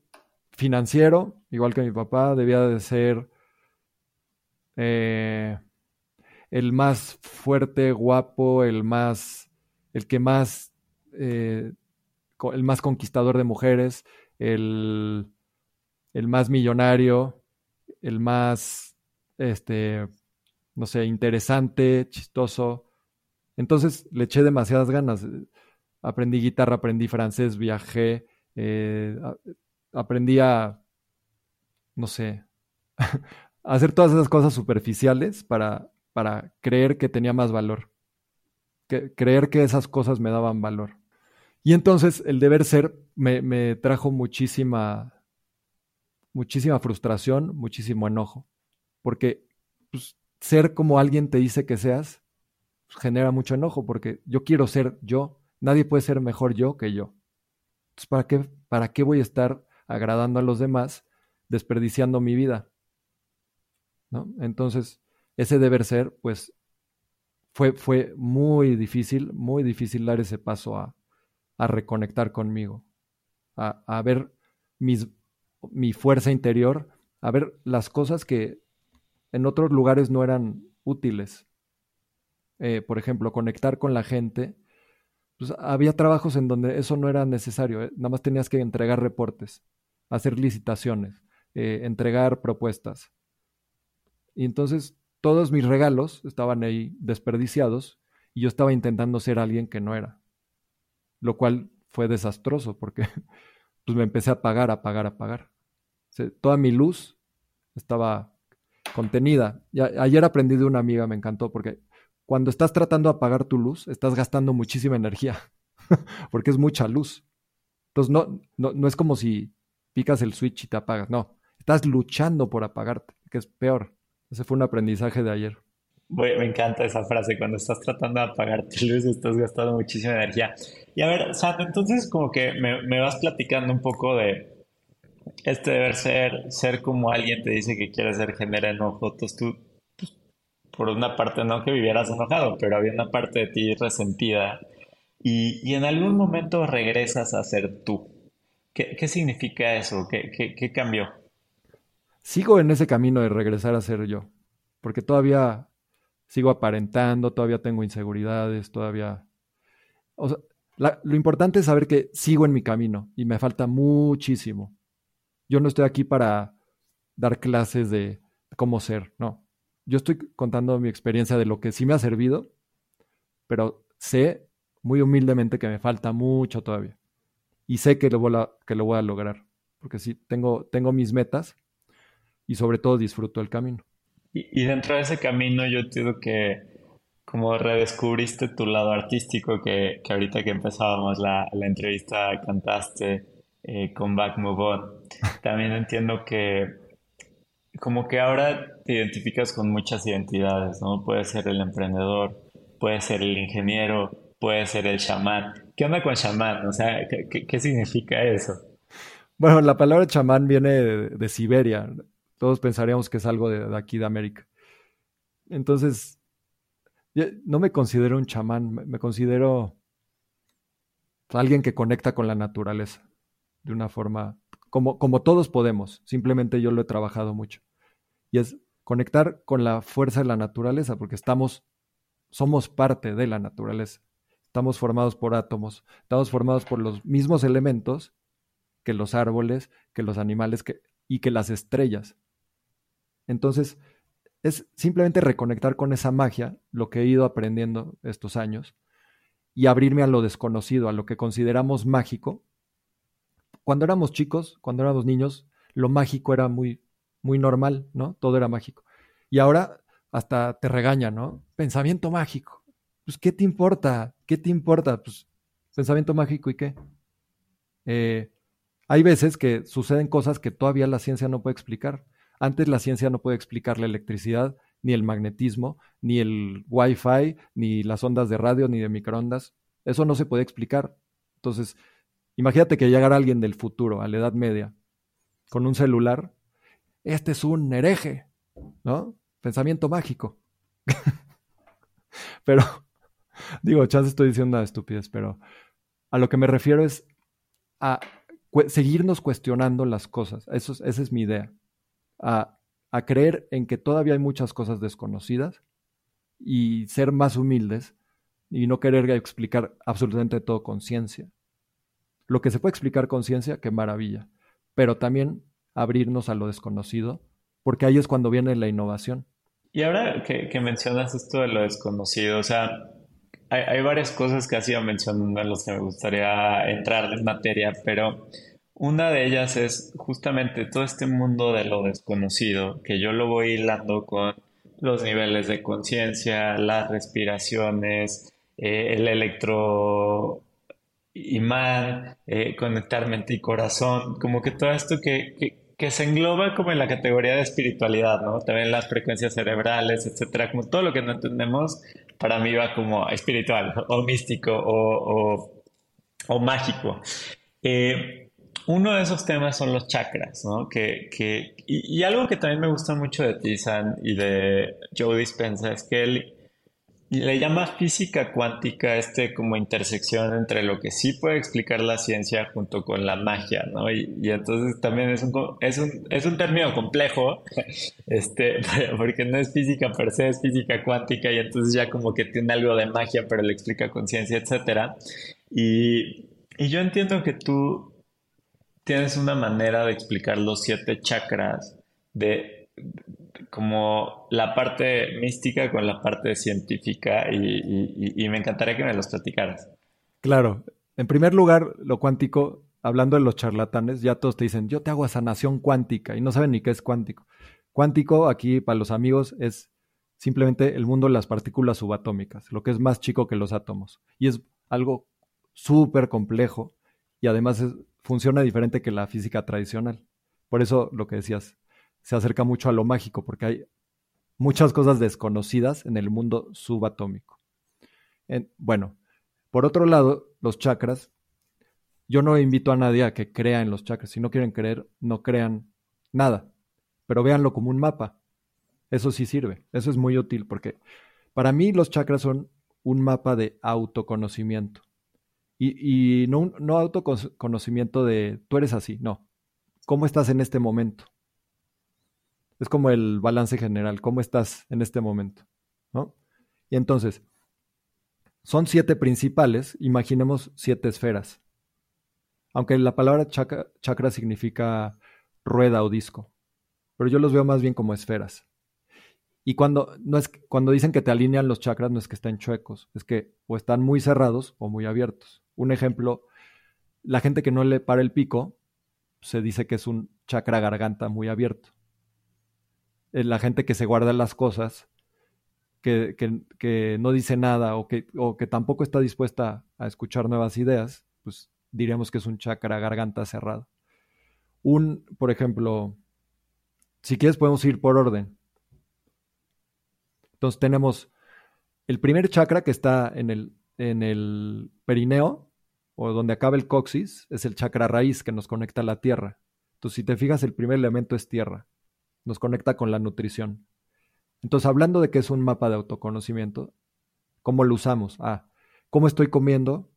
financiero, igual que mi papá, debía de ser eh, el más fuerte, guapo, el más, el que más, eh, el más conquistador de mujeres, el, el más millonario, el más, este, no sé, interesante, chistoso. Entonces le eché demasiadas ganas aprendí guitarra, aprendí francés, viajé, eh, aprendí a, no sé, [laughs] hacer todas esas cosas superficiales para, para creer que tenía más valor, que, creer que esas cosas me daban valor. Y entonces el deber ser me, me trajo muchísima, muchísima frustración, muchísimo enojo, porque pues, ser como alguien te dice que seas pues, genera mucho enojo, porque yo quiero ser yo, Nadie puede ser mejor yo que yo. Entonces, ¿para qué, ¿para qué voy a estar agradando a los demás, desperdiciando mi vida? ¿No? Entonces, ese deber ser, pues, fue, fue muy difícil, muy difícil dar ese paso a, a reconectar conmigo, a, a ver mis, mi fuerza interior, a ver las cosas que en otros lugares no eran útiles. Eh, por ejemplo, conectar con la gente pues había trabajos en donde eso no era necesario, ¿eh? nada más tenías que entregar reportes, hacer licitaciones, eh, entregar propuestas. Y entonces todos mis regalos estaban ahí desperdiciados y yo estaba intentando ser alguien que no era, lo cual fue desastroso porque [laughs] pues me empecé a pagar, a pagar, a pagar. toda mi luz estaba contenida. Ayer aprendí de una amiga, me encantó, porque cuando estás tratando de apagar tu luz, estás gastando muchísima energía, [laughs] porque es mucha luz. Entonces, no, no, no es como si picas el switch y te apagas, no, estás luchando por apagarte, que es peor. Ese fue un aprendizaje de ayer. Me encanta esa frase, cuando estás tratando de apagar tu luz estás gastando muchísima energía. Y a ver, Sam, entonces como que me, vas platicando un poco de este deber ser, ser como alguien te dice que quiere ser genera enojotos, tú, pues, por una parte no que vivieras enojado, pero había una parte de ti resentida y, y en algún momento regresas a ser tú. ¿Qué, qué significa eso? ¿Qué, qué, qué cambió? Sigo en ese camino de regresar a ser yo, porque todavía sigo aparentando, todavía tengo inseguridades, todavía... O sea, lo importante es saber que sigo en mi camino y me falta muchísimo. Yo no estoy aquí para dar clases de cómo ser, no. Yo estoy contando mi experiencia de lo que sí me ha servido, pero sé muy humildemente que me falta mucho todavía. Y sé que lo voy a, que lo voy a lograr, porque sí, tengo, tengo mis metas y sobre todo disfruto el camino. Y, dentro de ese camino yo digo que como redescubriste tu lado artístico, que, que ahorita que empezábamos la, la entrevista cantaste eh, con Back Move On. También entiendo que como que ahora te identificas con muchas identidades, ¿no? Puede ser el emprendedor, puede ser el ingeniero, puede ser el chamán. ¿Qué onda con chamán? O sea, ¿qué, significa eso? Bueno, la palabra chamán viene de, Siberia. Todos pensaríamos que es algo de, aquí de América. Entonces, no me considero un chamán, me considero alguien que conecta con la naturaleza de una forma como todos podemos, simplemente yo lo he trabajado mucho. Y es conectar con la fuerza de la naturaleza, porque estamos, somos parte de la naturaleza. Estamos formados por átomos, estamos formados por los mismos elementos que los árboles, que los animales que, y que las estrellas. Entonces, es simplemente reconectar con esa magia, lo que he ido aprendiendo estos años, y abrirme a lo desconocido, a lo que consideramos mágico, cuando éramos chicos, cuando éramos niños, lo mágico era muy, muy normal, ¿no? Todo era mágico. Y ahora hasta te regaña, ¿no? Pensamiento mágico. Pues, ¿qué te importa? ¿Qué te importa? Pues, pensamiento mágico y qué. Eh, hay veces que suceden cosas que todavía la ciencia no puede explicar. Antes la ciencia no puede explicar la electricidad, ni el magnetismo, ni el wifi, ni las ondas de radio, ni de microondas. Eso no se puede explicar. Entonces, Imagínate que llegara alguien del futuro, a la Edad Media, con un celular. Este es un hereje, ¿no? Pensamiento mágico. [laughs] pero, digo, chance estoy diciendo una estupidez, pero a lo que me refiero es a seguirnos cuestionando las cosas. Eso esa es mi idea. A, a creer en que todavía hay muchas cosas desconocidas y ser más humildes y no querer explicar absolutamente todo con ciencia. Lo que se puede explicar con ciencia, qué maravilla. Pero también abrirnos a lo desconocido, porque ahí es cuando viene la innovación. Y ahora que, mencionas esto de lo desconocido, o sea, hay, varias cosas que has ido mencionando en las que me gustaría entrar en materia, pero una de ellas es justamente todo este mundo de lo desconocido, que yo lo voy hilando con los niveles de conciencia, las respiraciones, eh, el electro imán, eh, conectar mente y corazón, como que todo esto que, que, se engloba como en la categoría de espiritualidad, ¿no? También las frecuencias cerebrales, etcétera, como todo lo que no entendemos, para mí va como espiritual o místico o, o, mágico. Eh, uno de esos temas son los chakras, ¿no? Que, que y, y, algo que también me gusta mucho de Tizan y de Joe Dispenza es que él le llama física cuántica este como intersección entre lo que sí puede explicar la ciencia junto con la magia, ¿no? Y, entonces también es un, es un, es un término complejo, [laughs] este, [laughs] porque no es física per se, es física cuántica y entonces ya como que tiene algo de magia, pero le explica con ciencia, etc. Y, y yo entiendo que tú tienes una manera de explicar los siete chakras de como la parte mística con la parte científica y, me encantaría que me los platicaras. Claro, en primer lugar, lo cuántico, hablando de los charlatanes, ya todos te dicen, yo te hago sanación cuántica y no saben ni qué es cuántico. Cuántico, aquí para los amigos, es simplemente el mundo de las partículas subatómicas, lo que es más chico que los átomos. Y es algo súper complejo y además funciona diferente que la física tradicional. Por eso lo que decías, se acerca mucho a lo mágico, porque hay muchas cosas desconocidas en el mundo subatómico. bueno, por otro lado, los chakras, yo no invito a nadie a que crea en los chakras. Si no quieren creer, no crean nada, pero véanlo como un mapa. Eso sí sirve, eso es muy útil porque para mí los chakras son un mapa de autoconocimiento. Y, no, no autoconocimiento de tú eres así, no. ¿Cómo estás en este momento? Es como el balance general, ¿cómo estás en este momento? ¿No? Y entonces, son siete principales, imaginemos siete esferas. Aunque la palabra chakra, significa rueda o disco, pero yo los veo más bien como esferas. Y cuando, no es, cuando dicen que te alinean los chakras, no es que estén chuecos, es que o están muy cerrados o muy abiertos. Un ejemplo, la gente que no le para el pico, se dice que es un chakra garganta muy abierto. Eh, la gente que se guarda las cosas, que, que, no dice nada o que, o que tampoco está dispuesta a escuchar nuevas ideas, pues diríamos que es un chakra garganta cerrado. Un, por ejemplo, si quieres podemos ir por orden. Entonces tenemos el primer chakra que está en el, en el perineo, o donde acaba el coxis, es el chakra raíz que nos conecta a la tierra. Entonces, si te fijas, el primer elemento es tierra. Nos conecta con la nutrición. Entonces, hablando de que es un mapa de autoconocimiento, ¿cómo lo usamos? Ah, ¿cómo estoy comiendo?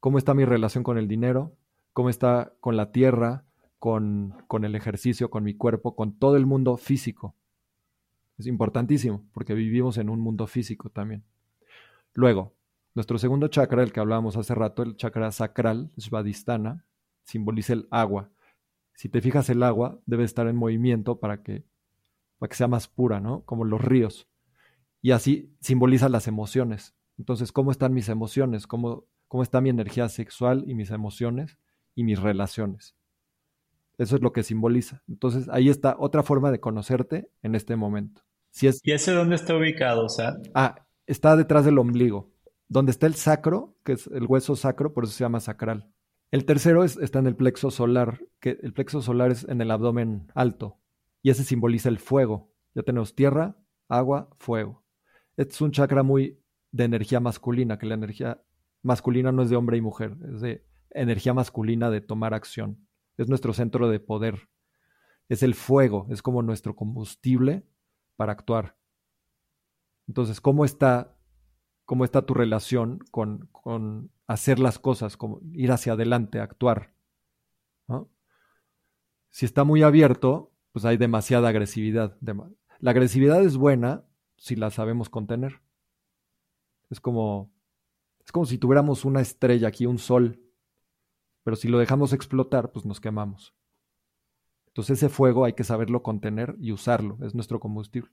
¿Cómo está mi relación con el dinero? ¿Cómo está con la tierra? Con, con el ejercicio, con mi cuerpo, con todo el mundo físico. Es importantísimo porque vivimos en un mundo físico también. Luego, nuestro segundo chakra, el que hablábamos hace rato, el chakra sacral, Svadhisthana, simboliza el agua. Si te fijas, el agua debe estar en movimiento para que, para que sea más pura, ¿no? Como los ríos. Y así simboliza las emociones. Entonces, ¿cómo están mis emociones? ¿Cómo, cómo está mi energía sexual y mis emociones y mis relaciones? Eso es lo que simboliza. Entonces, ahí está otra forma de conocerte en este momento. Si es... ¿Y ese dónde está ubicado, o sea? Ah, está detrás del ombligo. Donde está el sacro, que es el hueso sacro, por eso se llama sacral. El tercero está en el plexo solar, que el plexo solar es en el abdomen alto. Y ese simboliza el fuego. Ya tenemos tierra, agua, fuego. Este es un chakra muy de energía masculina, que la energía masculina no es de hombre y mujer, es de energía masculina de tomar acción es nuestro centro de poder, es el fuego, es como nuestro combustible para actuar. Entonces, ¿cómo está, cómo está tu relación con, con hacer las cosas, como ir hacia adelante, actuar? Si está muy abierto, pues hay demasiada agresividad. La agresividad es buena si la sabemos contener. Es como, es como si tuviéramos una estrella aquí, un sol, pero si lo dejamos explotar, pues nos quemamos. Entonces ese fuego hay que saberlo contener y usarlo, es nuestro combustible.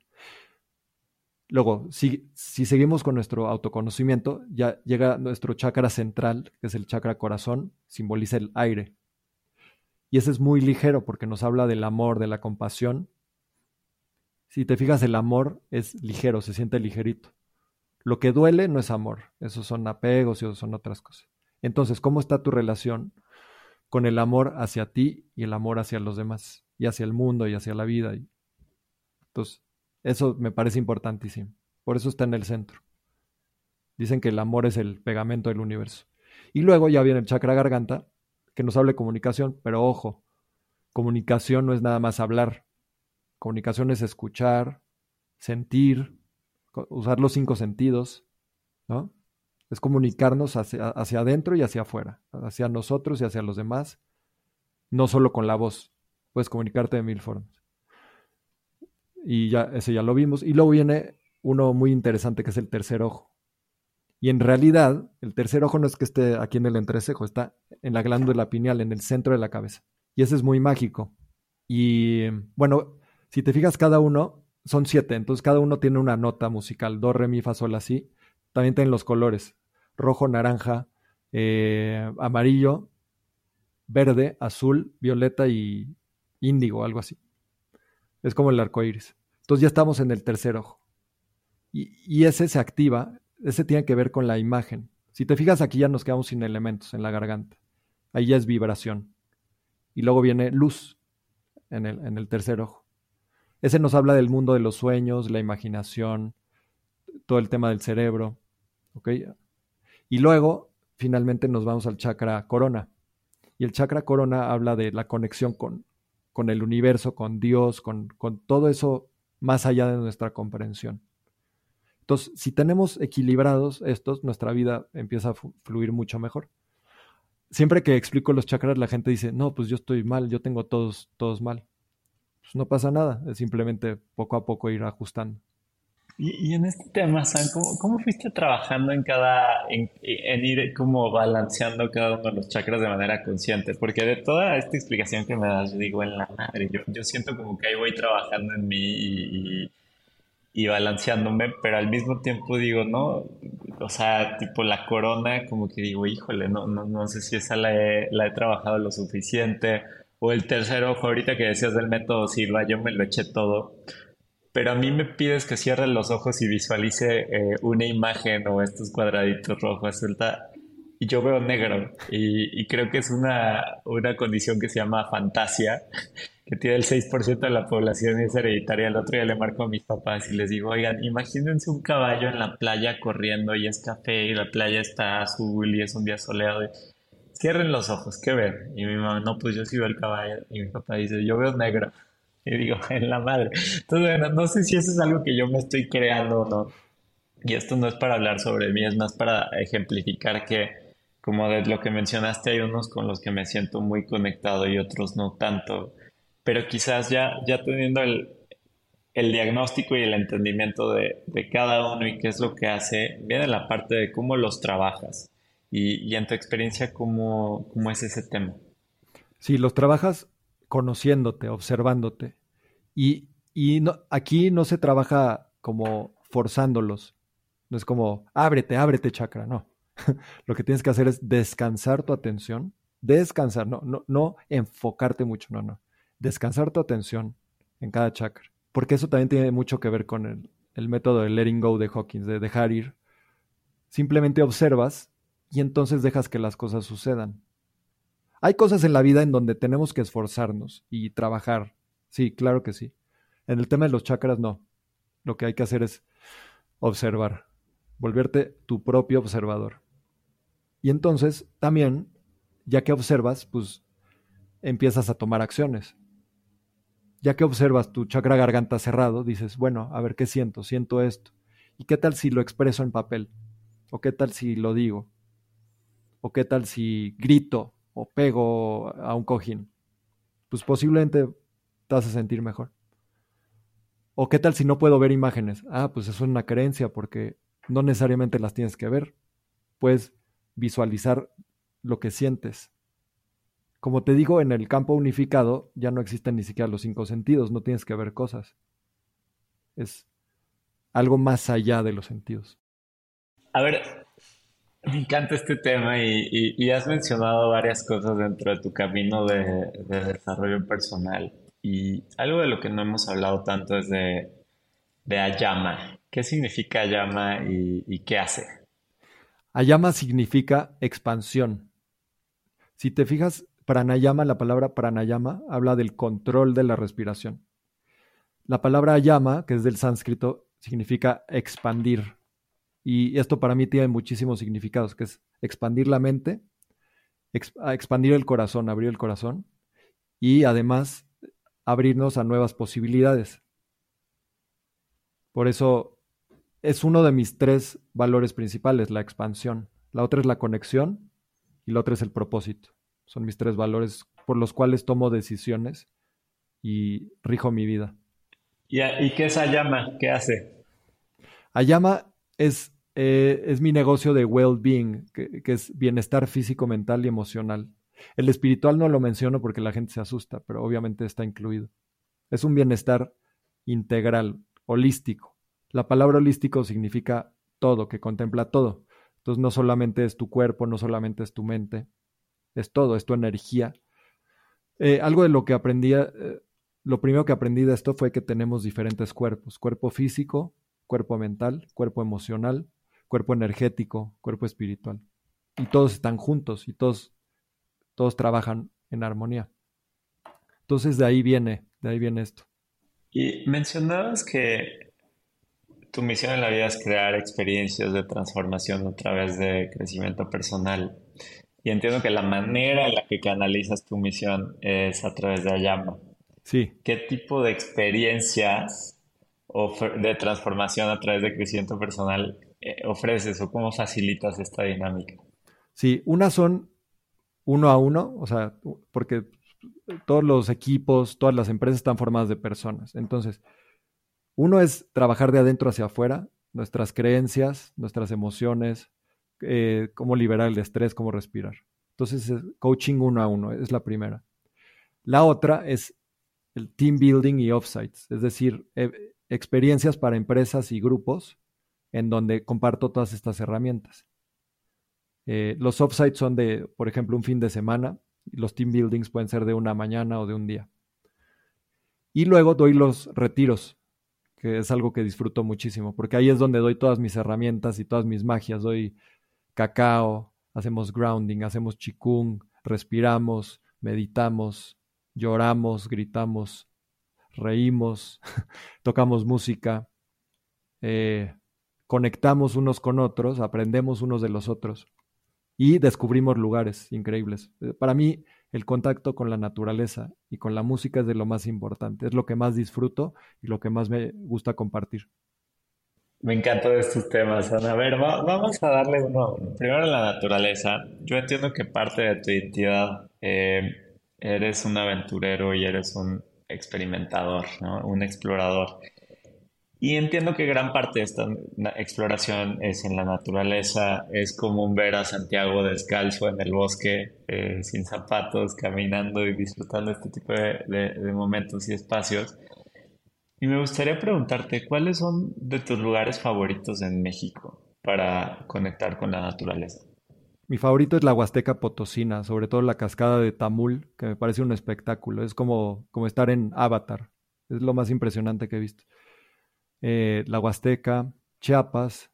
Luego, si, si seguimos con nuestro autoconocimiento, ya llega nuestro chakra central, que es el chakra corazón, simboliza el aire. Y ese es muy ligero porque nos habla del amor, de la compasión. Si te fijas, el amor es ligero, se siente ligerito. Lo que duele no es amor, esos son apegos y esos son otras cosas. Entonces, ¿cómo está tu relación con el amor hacia ti y el amor hacia los demás, y hacia el mundo y hacia la vida? Entonces, eso me parece importantísimo. Por eso está en el centro. Dicen que el amor es el pegamento del universo. Y luego ya viene el chakra garganta, que nos habla de comunicación, pero ojo, comunicación no es nada más hablar. Comunicación es escuchar, sentir, usar los cinco sentidos, ¿no? Es comunicarnos hacia, hacia adentro y hacia afuera, hacia nosotros y hacia los demás, no solo con la voz. Puedes comunicarte de mil formas. Y ya, ese ya lo vimos. Y luego viene uno muy interesante que es el tercer ojo. Y en realidad, el tercer ojo no es que esté aquí en el entrecejo, está en la glándula pineal, en el centro de la cabeza. Y ese es muy mágico. Y bueno, si te fijas, cada uno son siete, entonces cada uno tiene una nota musical, do, re, mi, fa, sol, así. También tienen los colores rojo, naranja, eh, amarillo, verde, azul, violeta y índigo, algo así. Es como el arco iris. Entonces ya estamos en el tercer ojo. y, ese se activa, ese tiene que ver con la imagen. Si te fijas aquí ya nos quedamos sin elementos en la garganta. Ahí ya es vibración. Y luego viene luz en el, en el tercer ojo. Ese nos habla del mundo de los sueños, la imaginación, todo el tema del cerebro. Y luego, finalmente, nos vamos al chakra corona. Y el chakra corona habla de la conexión con, con el universo, con Dios, con, con todo eso más allá de nuestra comprensión. Entonces, si tenemos equilibrados estos, nuestra vida empieza a fluir mucho mejor. Siempre que explico los chakras, la gente dice, no, pues yo estoy mal, yo tengo todos, todos mal. Pues no pasa nada, es simplemente poco a poco ir ajustando. Y, en este tema, Sam, ¿cómo, fuiste trabajando en cada, en, ir como balanceando cada uno de los chakras de manera consciente? Porque de toda esta explicación que me das, yo digo, en la madre, yo, yo siento como que ahí voy trabajando en mí y y balanceándome, pero al mismo tiempo digo, no, o sea, tipo la corona, como que digo, híjole, no, no, no sé si esa la he, la he trabajado lo suficiente, o el tercer ojo, ahorita que decías del método Silva, yo me lo eché todo, pero a mí me pides que cierre los ojos y visualice eh, una imagen o estos cuadraditos rojos, suelta, y yo veo negro, y, y creo que es una, una condición que se llama fantasia, que tiene el 6% de la población y es hereditaria. El otro día le marco a mis papás y les digo, oigan, imagínense un caballo en la playa corriendo y es café y la playa está azul y es un día soleado. Cierren los ojos, ¿qué ven? Y mi mamá, no, pues yo sí veo el caballo. Y mi papá dice, yo veo negro. [laughs] Y digo, en la madre. Entonces, bueno, no sé si eso es algo que yo me estoy creando o no. Y esto no es para hablar sobre mí, es más para ejemplificar que, como de lo que mencionaste, hay unos con los que me siento muy conectado y otros no tanto pero quizás ya, ya teniendo el, diagnóstico y el entendimiento de, cada uno y qué es lo que hace, viene la parte de cómo los trabajas y, en tu experiencia, cómo, cómo, es ese tema. Sí, los trabajas conociéndote, observándote. Y, no, aquí no se trabaja como forzándolos. No es como, ábrete, ábrete, chakra. No. [laughs] lo que tienes que hacer es descansar tu atención. Descansar, no, no, no enfocarte mucho, no, no descansar tu atención en cada chakra. Porque eso también tiene mucho que ver con el, método de letting go de Hawkins, de dejar ir. Simplemente observas y entonces dejas que las cosas sucedan. Hay cosas en la vida en donde tenemos que esforzarnos y trabajar. Sí, claro que sí. En el tema de los chakras, no. Lo que hay que hacer es observar, volverte tu propio observador. Y entonces, también, ya que observas, pues empiezas a tomar acciones ya que observas tu chakra garganta cerrado, dices, bueno, a ver qué siento, siento esto. ¿Y qué tal si lo expreso en papel? ¿O qué tal si lo digo? ¿O qué tal si grito o pego a un cojín? Pues posiblemente te a sentir mejor. ¿O qué tal si no puedo ver imágenes? Ah, pues eso es una creencia porque no necesariamente las tienes que ver. Puedes visualizar lo que sientes. Como te digo, en el campo unificado ya no existen ni siquiera los cinco sentidos, no tienes que ver cosas. Es algo más allá de los sentidos. A ver, me encanta este tema y, has mencionado varias cosas dentro de tu camino de, desarrollo personal. Y algo de lo que no hemos hablado tanto es de, Ayama. ¿Qué significa Ayama y, y qué hace? Ayama significa expansión. Si te fijas, Pranayama, la palabra pranayama, habla del control de la respiración. La palabra ayama, que es del sánscrito, significa expandir. Y esto para mí tiene muchísimos significados, que es expandir la mente, expandir el corazón, abrir el corazón y además abrirnos a nuevas posibilidades. Por eso es uno de mis tres valores principales, la expansión. La otra es la conexión y la otra es el propósito. Son mis tres valores por los cuales tomo decisiones y rijo mi vida. ¿Y, qué es Ayama? ¿Qué hace? Ayama es, eh, es mi negocio de well-being, que, es bienestar físico, mental y emocional. El espiritual no lo menciono porque la gente se asusta, pero obviamente está incluido. Es un bienestar integral, holístico. La palabra holístico significa todo, que contempla todo. Entonces no solamente es tu cuerpo, no solamente es tu mente, es todo, es tu energía. Eh, algo de lo que aprendí, eh, lo primero que aprendí de esto fue que tenemos diferentes cuerpos, cuerpo físico, cuerpo mental, cuerpo emocional, cuerpo energético, cuerpo espiritual. Y todos están juntos y todos, todos trabajan en armonía. Entonces de ahí viene, de ahí viene esto. Y mencionabas que tu misión en la vida es crear experiencias de transformación a través de crecimiento personal. Y entiendo que la manera en la que canalizas tu misión es a través de Ayama. Sí. ¿Qué tipo de experiencias de transformación a través de crecimiento personal ofreces o cómo facilitas esta dinámica? Sí, unas son uno a uno, o sea, porque todos los equipos, todas las empresas están formadas de personas. Entonces, uno es trabajar de adentro hacia afuera, nuestras creencias, nuestras emociones, eh, cómo liberar el estrés, cómo respirar. Entonces, coaching uno a uno es la primera. La otra es el team building y offsites, es decir, e, experiencias para empresas y grupos en donde comparto todas estas herramientas. Eh, los offsites son de, por ejemplo, un fin de semana, los team buildings pueden ser de una mañana o de un día. Y luego doy los retiros, que es algo que disfruto muchísimo, porque ahí es donde doy todas mis herramientas y todas mis magias. Doy cacao, hacemos grounding, hacemos chikung, respiramos, meditamos, lloramos, gritamos, reímos, [laughs] tocamos música, eh, conectamos unos con otros, aprendemos unos de los otros y descubrimos lugares increíbles. Eh, para mí, el contacto con la naturaleza y con la música es de lo más importante, es lo que más disfruto y lo que más me gusta compartir. Me encantan estos temas, Ana. A ver, vamos a darle uno. Primero la naturaleza. Yo entiendo que parte de tu identidad eh, eres un aventurero y eres un experimentador, ¿no? Un explorador. Y entiendo que gran parte de esta exploración es en la naturaleza, es como ver a Santiago descalzo en el bosque, eh, sin zapatos, caminando y disfrutando este tipo de, momentos y espacios. Y me gustaría preguntarte, ¿cuáles son de tus lugares favoritos en México para conectar con la naturaleza? Mi favorito es la Huasteca Potosina, sobre todo la cascada de Tamul, que me parece un espectáculo. Es como, como estar en Avatar. Es lo más impresionante que he visto. Eh, la Huasteca, Chiapas,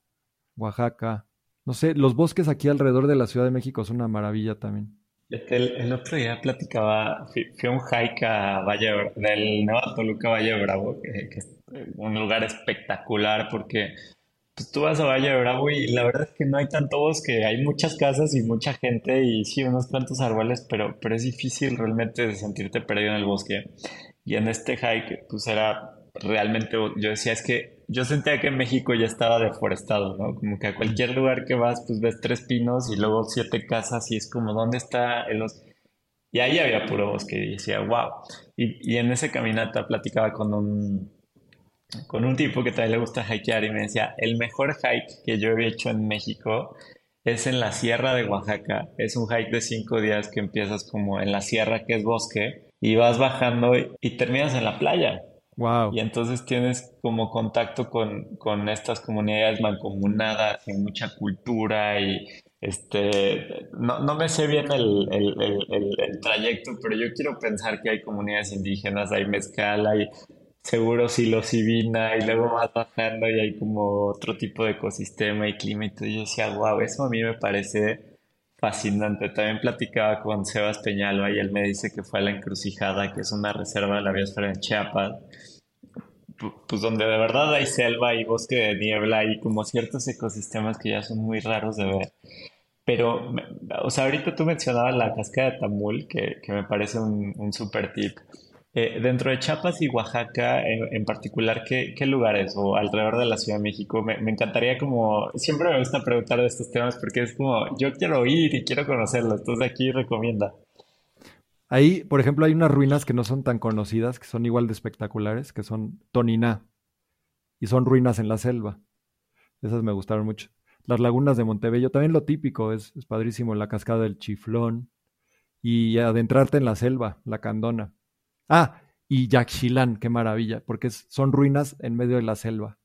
Oaxaca. No sé, los bosques aquí alrededor de la Ciudad de México son una maravilla también. El, otro día platicaba, fui, a un hike a Valle, del Nueva Toluca Valle Bravo, que, es un lugar espectacular porque pues, tú vas a Valle Bravo y la verdad es que no hay tanto bosque, hay muchas casas y mucha gente y sí, unos cuantos árboles, pero, pero es difícil realmente sentirte perdido en el bosque. Y en este hike, pues era realmente yo decía, es que yo sentía que México ya estaba deforestado, ¿no? Como que a cualquier lugar que vas, pues ves tres pinos y luego siete casas y es como, ¿dónde está el Y ahí había puro bosque y decía, wow. Y, y en esa caminata platicaba con un, con un tipo que también le gusta hikear y me decía, el mejor hike que yo he hecho en México es en la sierra de Oaxaca. Es un hike de cinco días que empiezas como en la sierra que es bosque y vas bajando y terminas en la playa. Y entonces tienes como contacto con, con estas comunidades mancomunadas y mucha cultura y este, no, no me sé bien el, el, el, el, trayecto, pero yo quiero pensar que hay comunidades indígenas, hay mezcal, hay seguro psilocibina y luego vas bajando y hay como otro tipo de ecosistema y clima y todo. Y yo decía, wow, eso a mí me parece fascinante. También platicaba con Sebas Peñalba y él me dice que fue a la encrucijada, que es una reserva de la biosfera en Chiapas pues donde de verdad hay selva y bosque de niebla y como ciertos ecosistemas que ya son muy raros de ver. Pero, o sea, ahorita tú mencionabas la cascada de Tamul, que, que me parece un, un super tip. Eh, dentro de Chiapas y Oaxaca, en, particular, ¿qué, ¿qué, lugares o alrededor de la Ciudad de México? Me, me, encantaría como, siempre me gusta preguntar de estos temas porque es como, yo quiero ir y quiero conocerlo, entonces aquí recomienda. Ahí, por ejemplo, hay unas ruinas que no son tan conocidas, que son igual de espectaculares, que son Toniná. Y son ruinas en la selva. Esas me gustaron mucho. Las lagunas de Montebello, también lo típico, es, padrísimo, la cascada del Chiflón. Y adentrarte en la selva, la Candona. Ah, y Yaxchilán, qué maravilla, porque son ruinas en medio de la selva.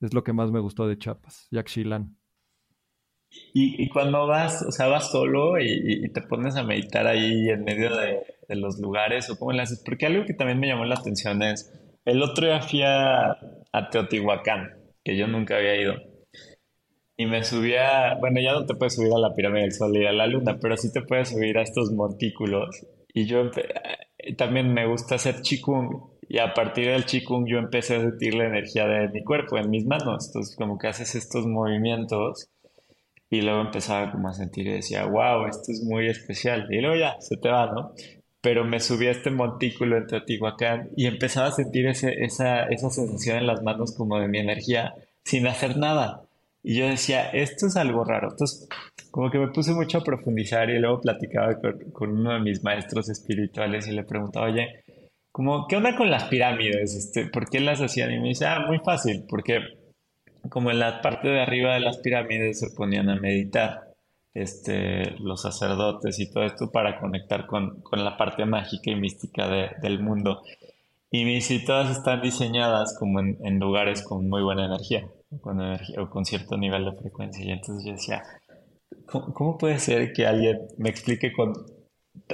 Es lo que más me gustó de Chiapas, Yaxchilán. Y, cuando vas, o sea, vas solo y, te pones a meditar ahí en medio de, los lugares o cómo le haces, porque algo que también me llamó la atención es, el otro día fui a, a Teotihuacán, que yo nunca había ido. Y me subía, bueno, ya no te puedes subir a la pirámide del Sol y a la Luna, pero sí te puedes subir a estos montículos. Y yo eh, también me gusta hacer chikung. Y a partir del chikung yo empecé a sentir la energía de mi cuerpo en mis manos. Entonces como que haces estos movimientos y luego empezaba como a sentir y decía, wow, esto es muy especial. Y luego ya, se te va, ¿no? Pero me subí a este montículo en Teotihuacán y empezaba a sentir ese, esa, esa sensación en las manos como de mi energía sin hacer nada. Y yo decía, esto es algo raro. Entonces, como que me puse mucho a profundizar y luego platicaba con, con uno de mis maestros espirituales y le preguntaba, oye, como, ¿qué onda con las pirámides? Este, ¿Por qué las hacían? Y me dice, ah, muy fácil, porque como en la parte de arriba de las pirámides se ponían a meditar este, los sacerdotes y todo esto para conectar con, con la parte mágica y mística de, del mundo. Y mis todas están diseñadas como en, en, lugares con muy buena energía, con energía o con cierto nivel de frecuencia. Y entonces yo decía, ¿cómo, puede ser que alguien me explique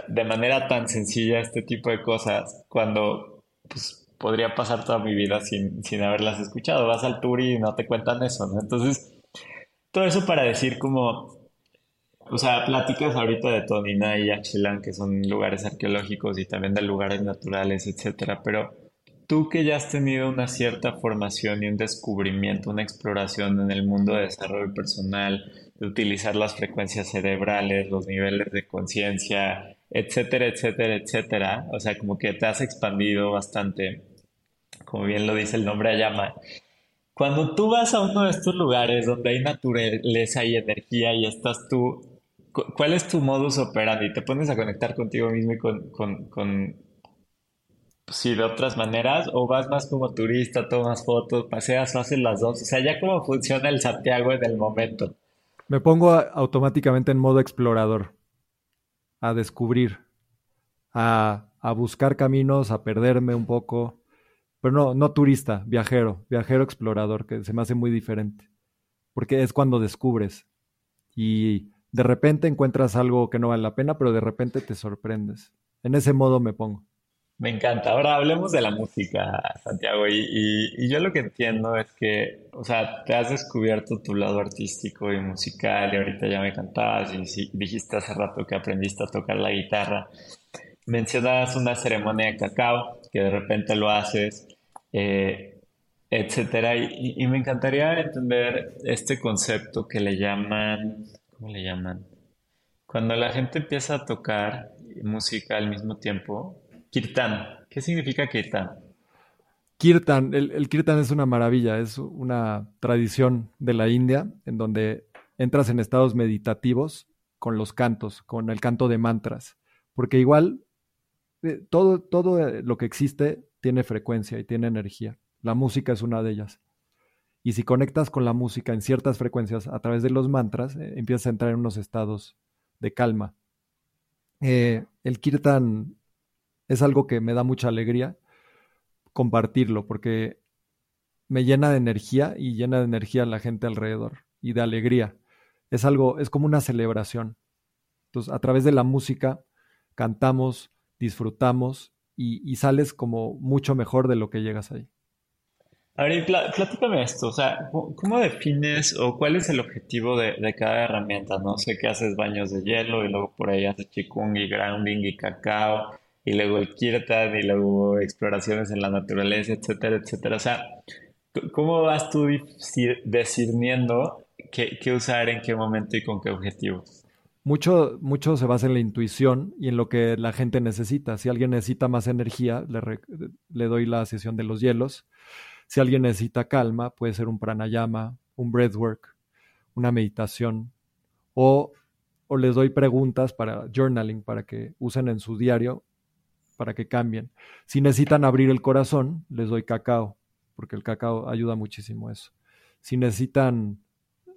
de manera tan sencilla este tipo de cosas cuando pues, podría pasar toda mi vida sin, sin haberlas escuchado. Vas al tour y no te cuentan eso, ¿no? Entonces, todo eso para decir como, o sea, platicas ahorita de Tonina y Axelán, que son lugares arqueológicos y también de lugares naturales, etcétera, pero tú que ya has tenido una cierta formación y un descubrimiento, una exploración en el mundo de desarrollo personal, de utilizar las frecuencias cerebrales, los niveles de conciencia, etcétera, etcétera, etcétera, o sea, como que te has expandido bastante como bien lo dice el nombre Ayama, cuando tú vas a uno de estos lugares donde hay naturaleza y energía y estás tú, ¿cuál es tu modus operandi? ¿Te pones a conectar contigo mismo y con, con, con de otras maneras? ¿O vas más como turista, tomas fotos, paseas haces las dos? O sea, ya cómo funciona el Santiago en el momento. Me pongo automáticamente en modo explorador, a descubrir, a, a buscar caminos, a perderme un poco pero no, no turista, viajero, viajero explorador, que se me hace muy diferente. Porque es cuando descubres y de repente encuentras algo que no vale la pena, pero de repente te sorprendes. En ese modo me pongo. Me encanta. Ahora hablemos de la música, Santiago. Y, yo lo que entiendo es que, o sea, te has descubierto tu lado artístico y musical y ahorita ya me cantabas y, dijiste hace rato que aprendiste a tocar la guitarra. Mencionabas una ceremonia de cacao, que de repente lo haces eh. Y, me encantaría entender este concepto que le llaman, ¿cómo le llaman? Cuando la gente empieza a tocar música al mismo tiempo, kirtan. ¿Qué significa kirtan? Kirtan, el, kirtan es una maravilla, es una tradición de la India en donde entras en estados meditativos con los cantos, con el canto de mantras, porque igual eh, todo, todo eh, lo que existe tiene frecuencia y tiene energía. La música es una de ellas. Y si conectas con la música en ciertas frecuencias a través de los mantras, eh, empiezas a entrar en unos estados de calma. El kirtan es algo que me da mucha alegría compartirlo porque me llena de energía y llena de energía a la gente alrededor y de alegría. Es algo, es como una celebración. Entonces, a través de la música cantamos, disfrutamos y, sales como mucho mejor de lo que llegas ahí. A ver, platícame esto, o sea, ¿cómo defines o cuál es el objetivo de, cada herramienta? No sé qué haces baños de hielo y luego por ahí haces chikung y grounding y cacao y luego el kirtan y luego exploraciones en la naturaleza, etcétera, etcétera. O sea, ¿cómo vas tú discerniendo qué, qué usar en qué momento y con qué objetivo? Mucho, mucho se basa en la intuición y en lo que la gente necesita. Si alguien necesita más energía, le, doy la sesión de los hielos. Si alguien necesita calma, puede ser un pranayama, un breathwork, una meditación. O, o les doy preguntas para journaling, para que usen en su diario, para que cambien. Si necesitan abrir el corazón, les doy cacao, porque el cacao ayuda muchísimo a eso. Si necesitan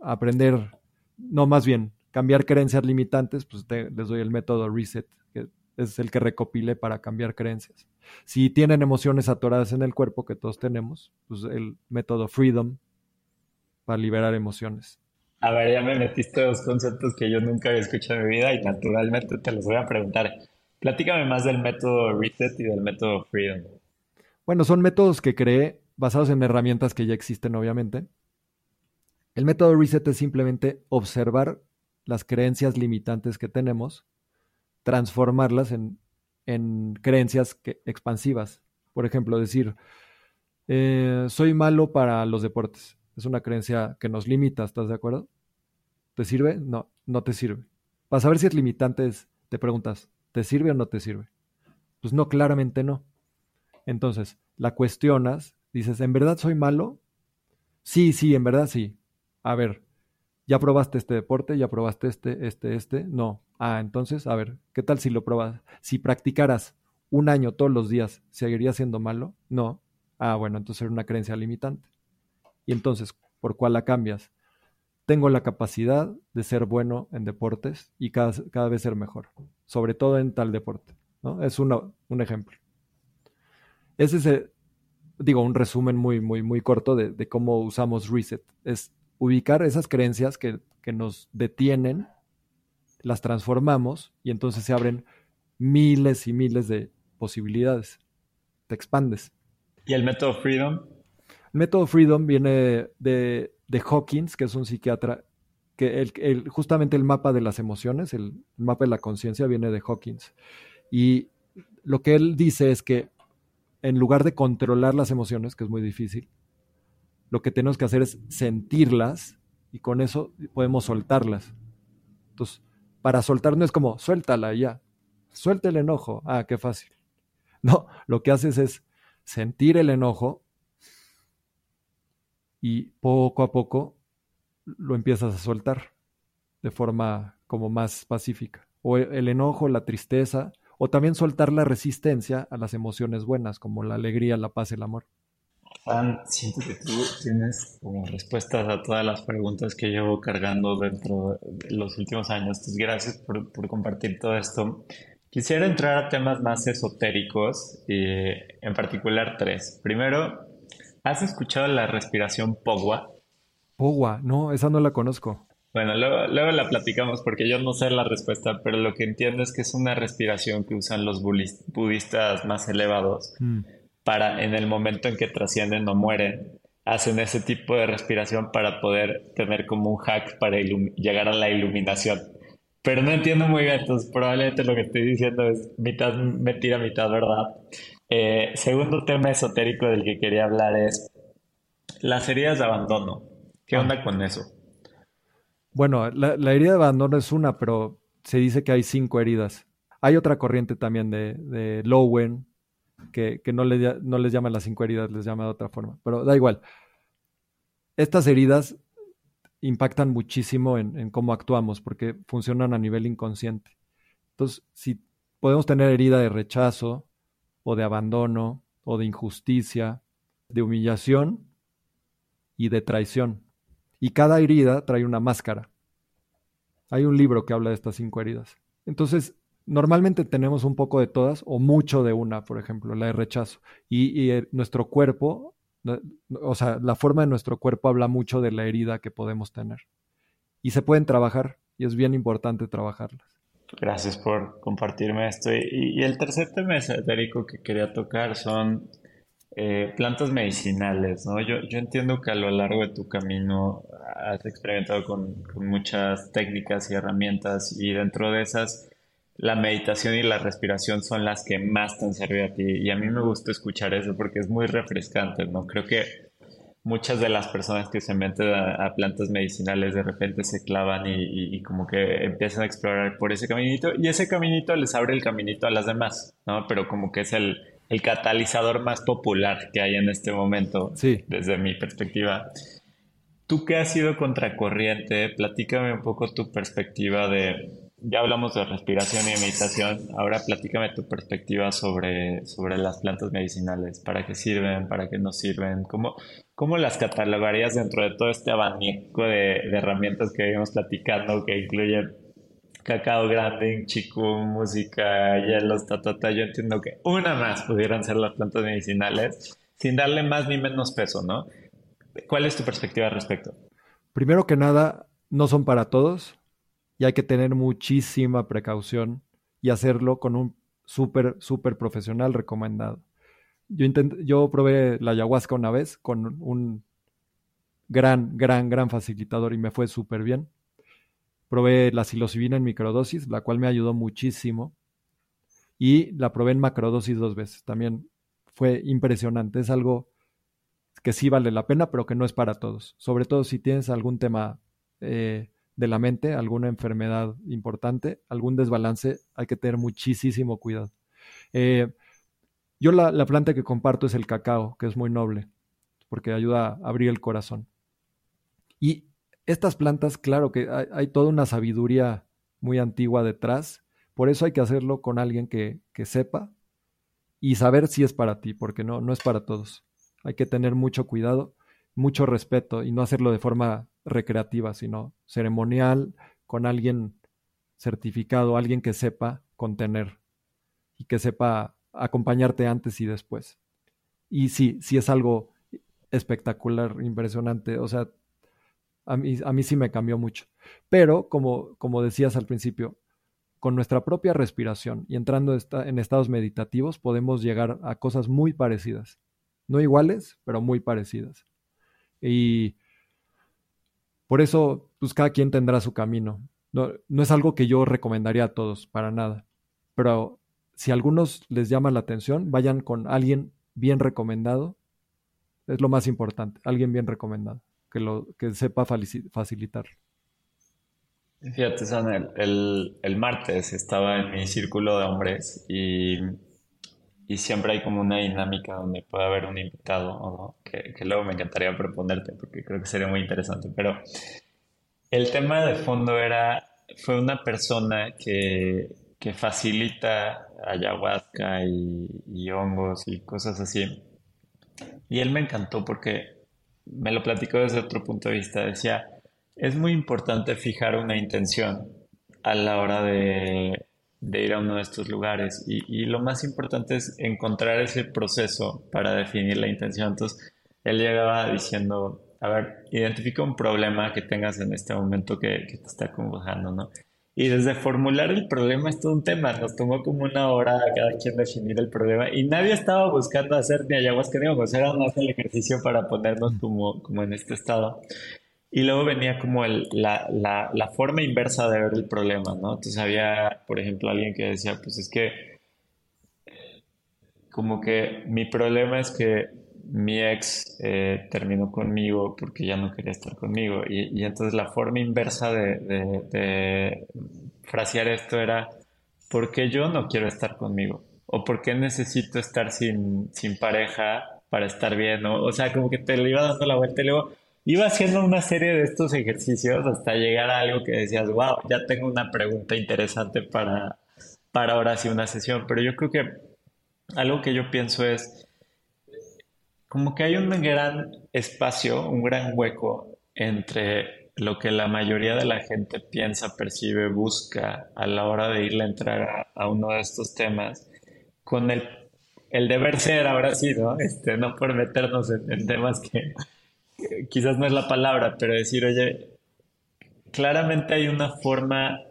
aprender, no, más bien, cambiar creencias limitantes, pues les doy el método Reset, que es el que recopile para cambiar creencias. Si tienen emociones atoradas en el cuerpo, que todos tenemos, pues el método Freedom para liberar emociones. A ver, ya me metiste dos conceptos que yo nunca había escuchado en mi vida y naturalmente te los voy a preguntar. Platícame más del método Reset y del método Freedom. Bueno, son métodos que creé basados en herramientas que ya existen, obviamente. El método reset es simplemente observar las creencias limitantes que tenemos, transformarlas en, creencias expansivas. Por ejemplo, decir, eh, soy malo para los deportes. Es una creencia que nos limita, ¿estás de acuerdo? ¿Te sirve? No, no te sirve. Para saber si es limitante, te preguntas, ¿te sirve o no te sirve? Pues no, claramente no. Entonces, la cuestionas, dices, ¿en verdad soy malo? Sí, sí, en verdad sí. A ver, ¿ya probaste este deporte? ¿Ya probaste este, este, este? No. Ah, entonces, a ver, ¿qué tal si lo probas? Si practicaras un año todos los días, ¿seguiría siendo malo? No. Ah, bueno, entonces era una creencia limitante. Y entonces, ¿por cuál la cambias? Tengo la capacidad de ser bueno en deportes y cada, cada vez ser mejor, sobre todo en tal deporte. ¿no? Es un ejemplo. Ese es, el, digo, un resumen muy, muy, muy corto de, de, cómo usamos reset. Es ubicar esas creencias que, que nos detienen, las transformamos y entonces se abren miles y miles de posibilidades. Te expandes. ¿Y el método Freedom? El método Freedom viene de, de Hawkins, que es un psiquiatra, que el, justamente el mapa de las emociones, el mapa de la conciencia viene de Hawkins. Y lo que él dice es que en lugar de controlar las emociones, que es muy difícil, lo que tenemos que hacer es sentirlas y con eso podemos soltarlas. Entonces, para soltar no es como, suéltala ya, suelta el enojo, ah, qué fácil. No, lo que haces es sentir el enojo y poco a poco lo empiezas a soltar de forma como más pacífica. O el enojo, la tristeza, o también soltar la resistencia a las emociones buenas, como la alegría, la paz, el amor. Juan, siento que tú tienes como respuestas a todas las preguntas que llevo cargando dentro de los últimos años. Entonces, gracias por, por compartir todo esto. Quisiera entrar a temas más esotéricos, y en particular tres. Primero, ¿has escuchado la respiración Pogwa? Pogwa, no, esa no la conozco. Bueno, luego, la platicamos porque yo no sé la respuesta, pero lo que entiendo es que es una respiración que usan los budistas más elevados mm. para en el momento en que trascienden o mueren, hacen ese tipo de respiración para poder tener como un hack para llegar a la iluminación. Pero no entiendo muy bien, entonces probablemente lo que estoy diciendo es mitad mentira, mitad verdad. Eh, segundo tema esotérico del que quería hablar es las heridas de abandono. ¿Qué ah. onda con eso? Bueno, la, herida de abandono es una, pero se dice que hay cinco heridas. Hay otra corriente también de, de Lowen, que, no, le, no les llama las cinco heridas, les llama de otra forma. Pero da igual. Estas heridas impactan muchísimo en, en, cómo actuamos, porque funcionan a nivel inconsciente. Entonces, si podemos tener herida de rechazo, o de abandono, o de injusticia, de humillación y de traición. Y cada herida trae una máscara. Hay un libro que habla de estas cinco heridas. Entonces, normalmente tenemos un poco de todas o mucho de una, por ejemplo, la de rechazo. Y, eh, nuestro cuerpo, o sea, la forma de nuestro cuerpo habla mucho de la herida que podemos tener. Y se pueden trabajar y es bien importante trabajarlas. Gracias por compartirme esto. Y, y el tercer tema esotérico que quería tocar son eh, plantas medicinales, ¿no? Yo, yo, entiendo que a lo largo de tu camino has experimentado con, con, muchas técnicas y herramientas y dentro de esas la meditación y la respiración son las que más te han servido a ti y a mí me gusta escuchar eso porque es muy refrescante, ¿no? Creo que muchas de las personas que se meten a, plantas medicinales de repente se clavan y, y, como que empiezan a explorar por ese caminito y ese caminito les abre el caminito a las demás, ¿no? Pero como que es el el catalizador más popular que hay en este momento, desde mi perspectiva. Tú que has sido contracorriente, platícame un poco tu perspectiva de, ya hablamos de respiración y meditación, ahora platícame tu perspectiva sobre, sobre las plantas medicinales, para qué sirven, para qué no sirven, cómo, cómo las catalogarías dentro de todo este abanico de, herramientas que vimos platicando, que incluyen cacao grande, chico, música, hielos, ta, ta, ta. Yo entiendo que una más pudieran ser las plantas medicinales sin darle más ni menos peso, ¿no? ¿Cuál es tu perspectiva al respecto? Primero que nada, no son para todos y hay que tener muchísima precaución y hacerlo con un súper, súper profesional recomendado. Yo, probé la ayahuasca una vez con un gran, gran, gran facilitador y me fue súper bien. Probé la psilocibina en microdosis, la cual me ayudó muchísimo. Y la probé en macrodosis dos veces. También fue impresionante. Es algo que sí vale la pena, pero que no es para todos. Sobre todo si tienes algún tema eh, de la mente, alguna enfermedad importante, algún desbalance, hay que tener muchísimo cuidado. Eh, yo la, la, planta que comparto es el cacao, que es muy noble, porque ayuda a abrir el corazón. Y estas plantas, claro que hay, toda una sabiduría muy antigua detrás, por eso hay que hacerlo con alguien que, que sepa y saber si es para ti, porque no, no es para todos. Hay que tener mucho cuidado, mucho respeto y no hacerlo de forma recreativa, sino ceremonial, con alguien certificado, alguien que sepa contener y que sepa acompañarte antes y después. Y sí, sí es algo espectacular, impresionante. O sea, a mí, a mí sí me cambió mucho. Pero, como, como decías al principio, con nuestra propia respiración y entrando en estados meditativos podemos llegar a cosas muy parecidas. No iguales, pero muy parecidas. Y por eso, pues cada quien tendrá su camino. No, no es algo que yo recomendaría a todos, para nada. Pero si a algunos les llama la atención, vayan con alguien bien recomendado. Es lo más importante, alguien bien recomendado, que, lo, que sepa facilitar. Fíjate, San, el, el, martes estaba en mi círculo de hombres y, y, siempre hay como una dinámica donde puede haber un invitado, que, que, luego me encantaría proponerte porque creo que sería muy interesante. Pero el tema de fondo era, fue una persona que, que facilita ayahuasca y, hongos y cosas así. Y él me encantó porque me lo platicó desde otro punto de vista. Decía, es muy importante fijar una intención a la hora de, ir a uno de estos lugares. Y, y, lo más importante es encontrar ese proceso para definir la intención. Entonces, él llegaba diciendo, a ver, identifica un problema que tengas en este momento que, que te está acongojando, ¿no? Y desde formular el problema es todo un tema. Nos tomó como una hora a cada quien definir el problema y nadie estaba buscando hacer ni ayahuasca ni hongos. Era más el ejercicio para ponernos como, como en este estado. Y luego venía como el, la, la, la, forma inversa de ver el problema, ¿no? Entonces había, por ejemplo, alguien que decía, pues es que como que mi problema es que mi ex eh, terminó conmigo porque ya no quería estar conmigo. Y, entonces la forma inversa de, frasear esto era, ¿por qué yo no quiero estar conmigo? ¿O por qué necesito estar sin, sin pareja para estar bien? O, sea, como que te le iba dando la vuelta y luego iba haciendo una serie de estos ejercicios hasta llegar a algo que decías, wow, ya tengo una pregunta interesante para, para ahora sí una sesión. Pero yo creo que algo que yo pienso es, como que hay un gran espacio, un gran hueco entre lo que la mayoría de la gente piensa, percibe, busca a la hora de irle a entrar a, uno de estos temas, con el, el, deber ser, ahora sí, ¿no? Este, no por meternos en, temas que, que quizás no es la palabra, pero decir, oye, claramente hay una forma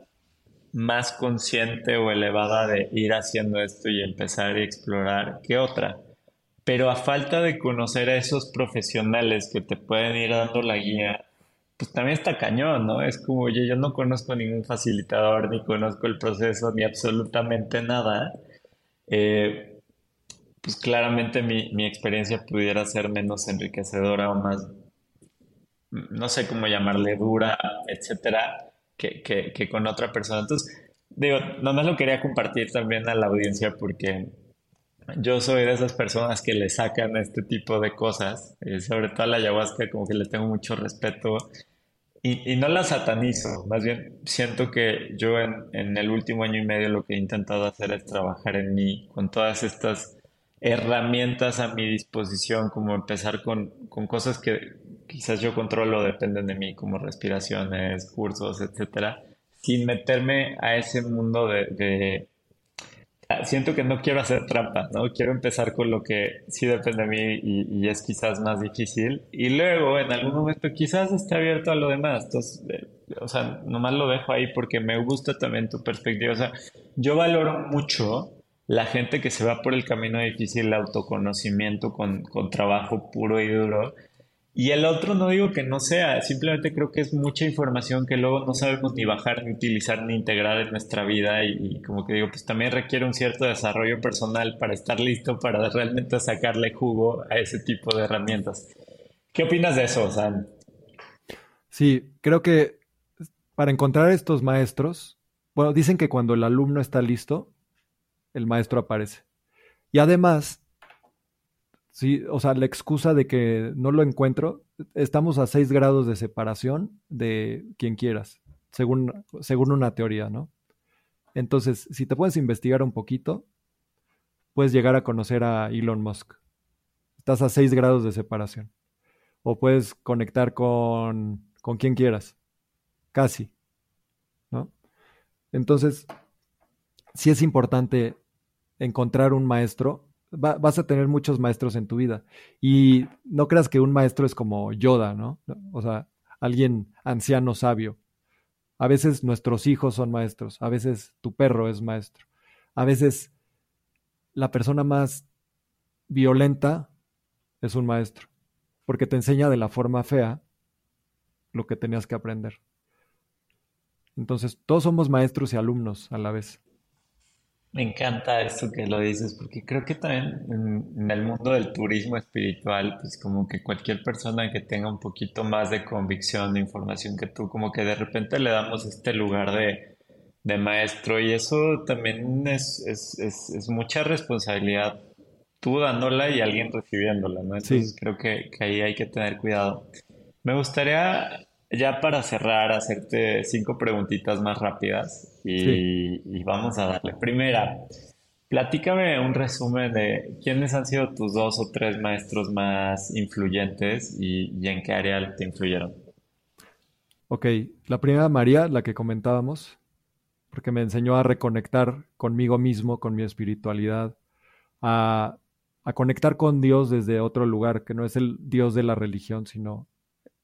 más consciente o elevada de ir haciendo esto y empezar a explorar que otra. Pero a falta de conocer a esos profesionales que te pueden ir dando la guía, pues también está cañón, ¿no? Es como, oye, yo no conozco ningún facilitador, ni conozco el proceso, ni absolutamente nada. Eh, pues claramente mi, mi, experiencia pudiera ser menos enriquecedora o más, no sé cómo llamarle, dura, etcétera, que, que, que con otra persona. Entonces, digo, nomás lo quería compartir también a la audiencia porque yo soy de esas personas que le sacan este tipo de cosas, eh, sobre todo a la ayahuasca, como que le tengo mucho respeto y, y no la satanizo, más bien siento que yo en, en, el último año y medio lo que he intentado hacer es trabajar en mí con todas estas herramientas a mi disposición, como empezar con, con cosas que quizás yo controlo, dependen de mí, como respiraciones, cursos, etcétera, sin meterme a ese mundo de Ah, siento que no quiero hacer trampa, ¿no? Quiero empezar con lo que sí depende de mí y, es quizás más difícil. Y luego, en algún momento, quizás esté abierto a lo demás. Entonces, eh, o sea, nomás lo dejo ahí porque me gusta también tu perspectiva. O sea, yo valoro mucho la gente que se va por el camino difícil, el autoconocimiento con, con trabajo puro y duro. Y el otro no digo que no sea, simplemente creo que es mucha información que luego no sabemos ni bajar, ni utilizar, ni integrar en nuestra vida y, como que digo, pues también requiere un cierto desarrollo personal para estar listo para realmente sacarle jugo a ese tipo de herramientas. ¿Qué opinas de eso, Sam? Sí, creo que para encontrar estos maestros, bueno, dicen que cuando el alumno está listo, el maestro aparece. Y además, sí, o sea, la excusa de que no lo encuentro, estamos a seis grados de separación de quien quieras, según, según una teoría, ¿no? Entonces, si te puedes investigar un poquito, puedes llegar a conocer a Elon Musk. Estás a seis grados de separación. O puedes conectar con, con quien quieras. Casi. ¿No? Entonces, sí es importante encontrar un maestro. Vas a tener muchos maestros en tu vida. Y no creas que un maestro es como Yoda, ¿no? O sea, alguien anciano sabio. A veces nuestros hijos son maestros, a veces tu perro es maestro, a veces la persona más violenta es un maestro, porque te enseña de la forma fea lo que tenías que aprender. Entonces, todos somos maestros y alumnos a la vez. Me encanta esto que lo dices, porque creo que también en, el mundo del turismo espiritual, pues como que cualquier persona que tenga un poquito más de convicción, de información que tú, como que de repente le damos este lugar de, de maestro y eso también es, es, es, mucha responsabilidad, tú dándola y alguien recibiéndola, ¿no? Entonces creo que, que ahí hay que tener cuidado. Me gustaría ya para cerrar, hacerte cinco preguntitas más rápidas y, vamos a darle. Primera, platícame un resumen de quiénes han sido tus dos o tres maestros más influyentes y, en qué área te influyeron. Ok, la primera María, la que comentábamos, porque me enseñó a reconectar conmigo mismo, con mi espiritualidad, a, a conectar con Dios desde otro lugar, que no es el Dios de la religión, sino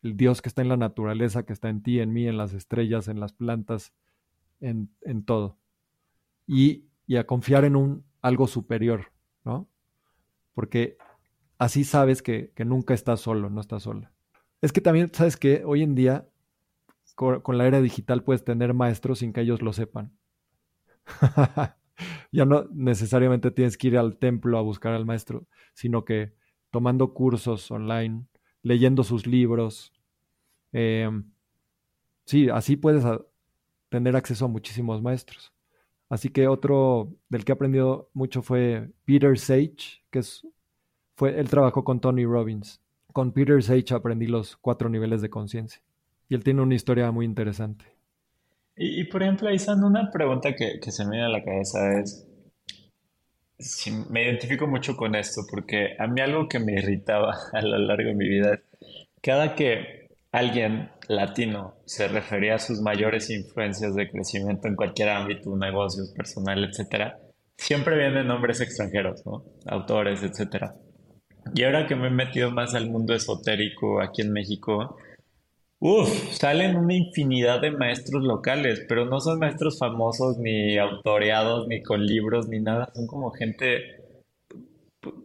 el Dios que está en la naturaleza, que está en ti, en mí, en las estrellas, en las plantas, en, todo. Y, a confiar en un algo superior, ¿no? Porque así sabes que, nunca estás solo, no estás sola. Es que también, ¿sabes que Hoy en día, con, con la era digital, puedes tener maestros sin que ellos lo sepan. [laughs] ya no necesariamente tienes que ir al templo a buscar al maestro, sino que tomando cursos online, leyendo sus libros. Em, sí, así puedes tener acceso a muchísimos maestros. Así que otro del que he aprendido mucho fue Peter Sage, que es, fue, él trabajó con Tony Robbins. Con Peter Sage aprendí los cuatro niveles de conciencia. Y él tiene una historia muy interesante. Y, por ejemplo, Isan, una pregunta que, que se me viene a la cabeza es, me identifico mucho con esto porque a mí algo que me irritaba [laughs] a lo largo de mi vida cada que alguien latino se refería a sus mayores influencias de crecimiento en cualquier ámbito, negocios, personal, etcétera, siempre vienen nombres extranjeros, ¿no? Autores, etcétera. Y ahora que me he metido más al mundo esotérico aquí en México, Uf, salen una infinidad de maestros locales, pero no son maestros famosos ni autoreados ni con libros ni nada, son como gente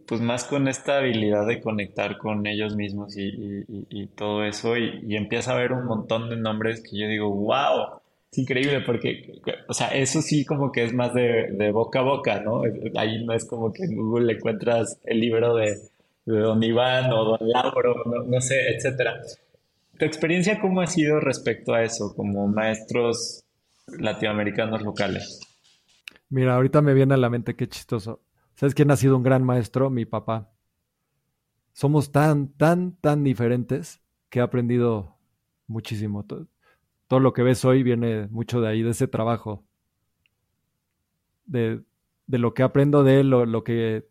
pues más con esta habilidad de conectar con ellos mismos y, todo eso y, empieza a ver un montón de nombres que yo digo, wow, es increíble porque, o sea, eso sí como que es más de, boca a boca, ¿no? Ahí no es como que en Google encuentras el libro de, Don Iván o Don Lauro, no sé, etcétera. ¿Tu experiencia cómo ha sido respecto a eso, como maestros latinoamericanos locales? Mira, ahorita me viene a la mente qué chistoso. ¿Sabes quién ha sido un gran maestro? Mi papá. Somos tan, tan, tan diferentes que he aprendido muchísimo. Todo, lo que ves hoy viene mucho de ahí, de ese trabajo. De, lo que aprendo de él, lo que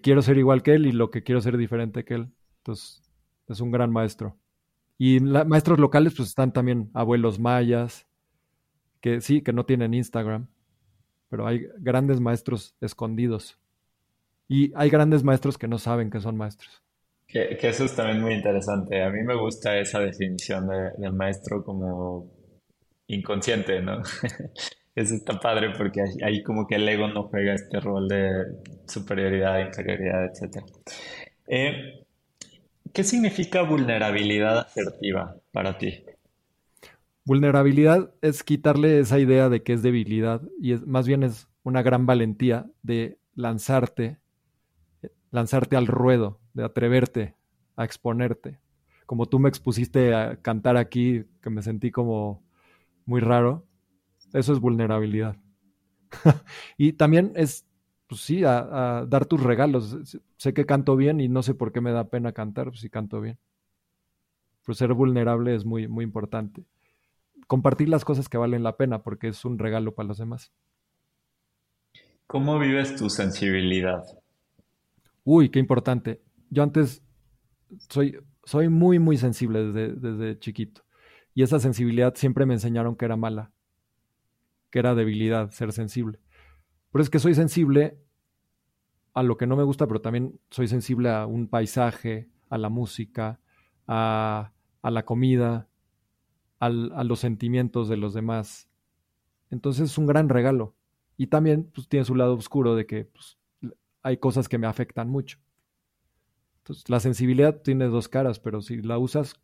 quiero ser igual que él y lo que quiero ser diferente que él. Entonces, es un gran maestro. Y maestros locales, pues están también abuelos mayas, que sí, que no tienen Instagram, pero hay grandes maestros escondidos. Y hay grandes maestros que no saben que son maestros. Que, eso es también muy interesante. A mí me gusta esa definición de, del maestro como inconsciente, ¿no? [laughs] Eso está padre porque ahí como que el ego no juega este rol de superioridad, inferioridad, etc. Eh, ¿Qué significa vulnerabilidad asertiva para ti? Vulnerabilidad es quitarle esa idea de que es debilidad y es, más bien es una gran valentía de lanzarte, lanzarte al ruedo, de atreverte a exponerte. Como tú me expusiste a cantar aquí, que me sentí como muy raro, eso es vulnerabilidad. [laughs] y también es, pues sí, a, dar tus regalos. Sé que canto bien y no sé por qué me da pena cantar, pues si canto bien. Pero ser vulnerable es muy, muy importante. Compartir las cosas que valen la pena porque es un regalo para los demás. ¿Cómo vives tu sensibilidad? Uy, qué importante. Yo antes soy, soy muy, muy sensible desde, desde chiquito. Y esa sensibilidad siempre me enseñaron que era mala, que era debilidad, ser sensible. Pero es que soy sensible a lo que no me gusta, pero también soy sensible a un paisaje, a la música, a, la comida, a los sentimientos de los demás. Entonces es un gran regalo. Y también pues, tiene su lado oscuro de que pues, hay cosas que me afectan mucho. Entonces, la sensibilidad tiene dos caras, pero si la usas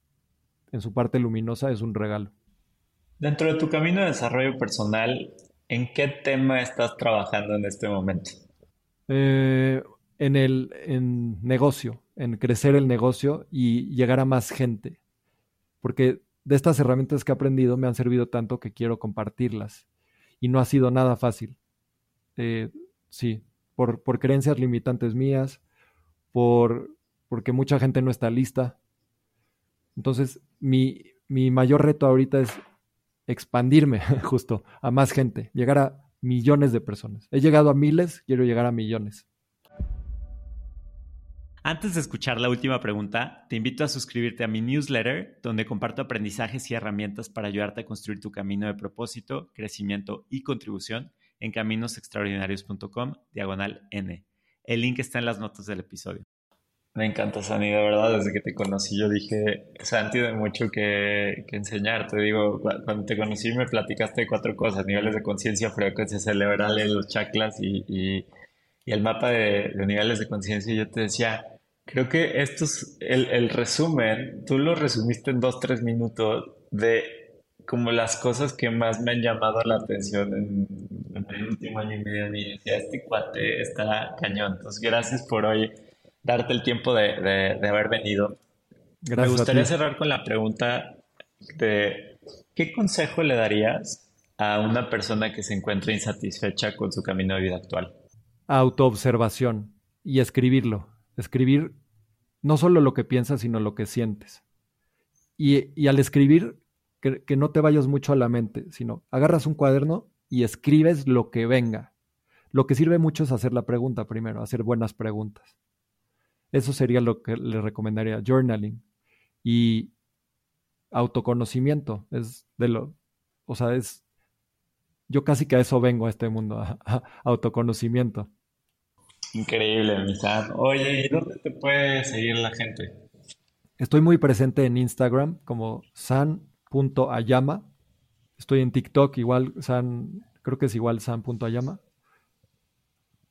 en su parte luminosa es un regalo. Dentro de tu camino de desarrollo personal, ¿en qué tema estás trabajando en este momento? Eh, en el en negocio, en crecer el negocio y llegar a más gente. Porque de estas herramientas que he aprendido me han servido tanto que quiero compartirlas. Y no ha sido nada fácil. Eh, sí, por, por creencias limitantes mías, por, porque mucha gente no está lista. Entonces, mi, mi mayor reto ahorita es expandirme [laughs] justo a más gente, llegar a millones de personas. He llegado a miles, quiero llegar a millones. Antes de escuchar la última pregunta, te invito a suscribirte a mi newsletter, donde comparto aprendizajes y herramientas para ayudarte a construir tu camino de propósito, crecimiento y contribución en caminosextraordinarios.com, diagonal N. El link está en las notas del episodio. Me encanta, Sandy, de verdad, desde que te conocí yo dije, Santi, tiene mucho que, que enseñar. Te digo, cuando te conocí me platicaste de cuatro cosas, niveles de conciencia, frecuencia cerebral, los chakras y, y, el mapa de, niveles de conciencia. Y yo te decía, creo que esto es el, el resumen, tú lo resumiste en dos, tres minutos de como las cosas que más me han llamado la atención en, el último año y medio. Y decía, este cuate está cañón. Entonces, gracias por hoy darte el tiempo de, haber venido. Me gustaría cerrar con la pregunta de ¿qué consejo le darías a una persona que se encuentra insatisfecha con su camino de vida actual? Autoobservación y escribirlo. Escribir no solo lo que piensas, sino lo que sientes. Y, al escribir, que, que, no te vayas mucho a la mente, sino agarras un cuaderno y escribes lo que venga. Lo que sirve mucho es hacer la pregunta primero, hacer buenas preguntas. Eso sería lo que le recomendaría, journaling. Y autoconocimiento, es de lo, o sea, es, yo casi que a eso vengo a este mundo, a, autoconocimiento. Increíble, mi Sam. Oye, ¿y dónde te puede seguir la gente? Estoy muy presente en Instagram como san.ayama. Estoy en TikTok igual, san, creo que es igual san.ayama.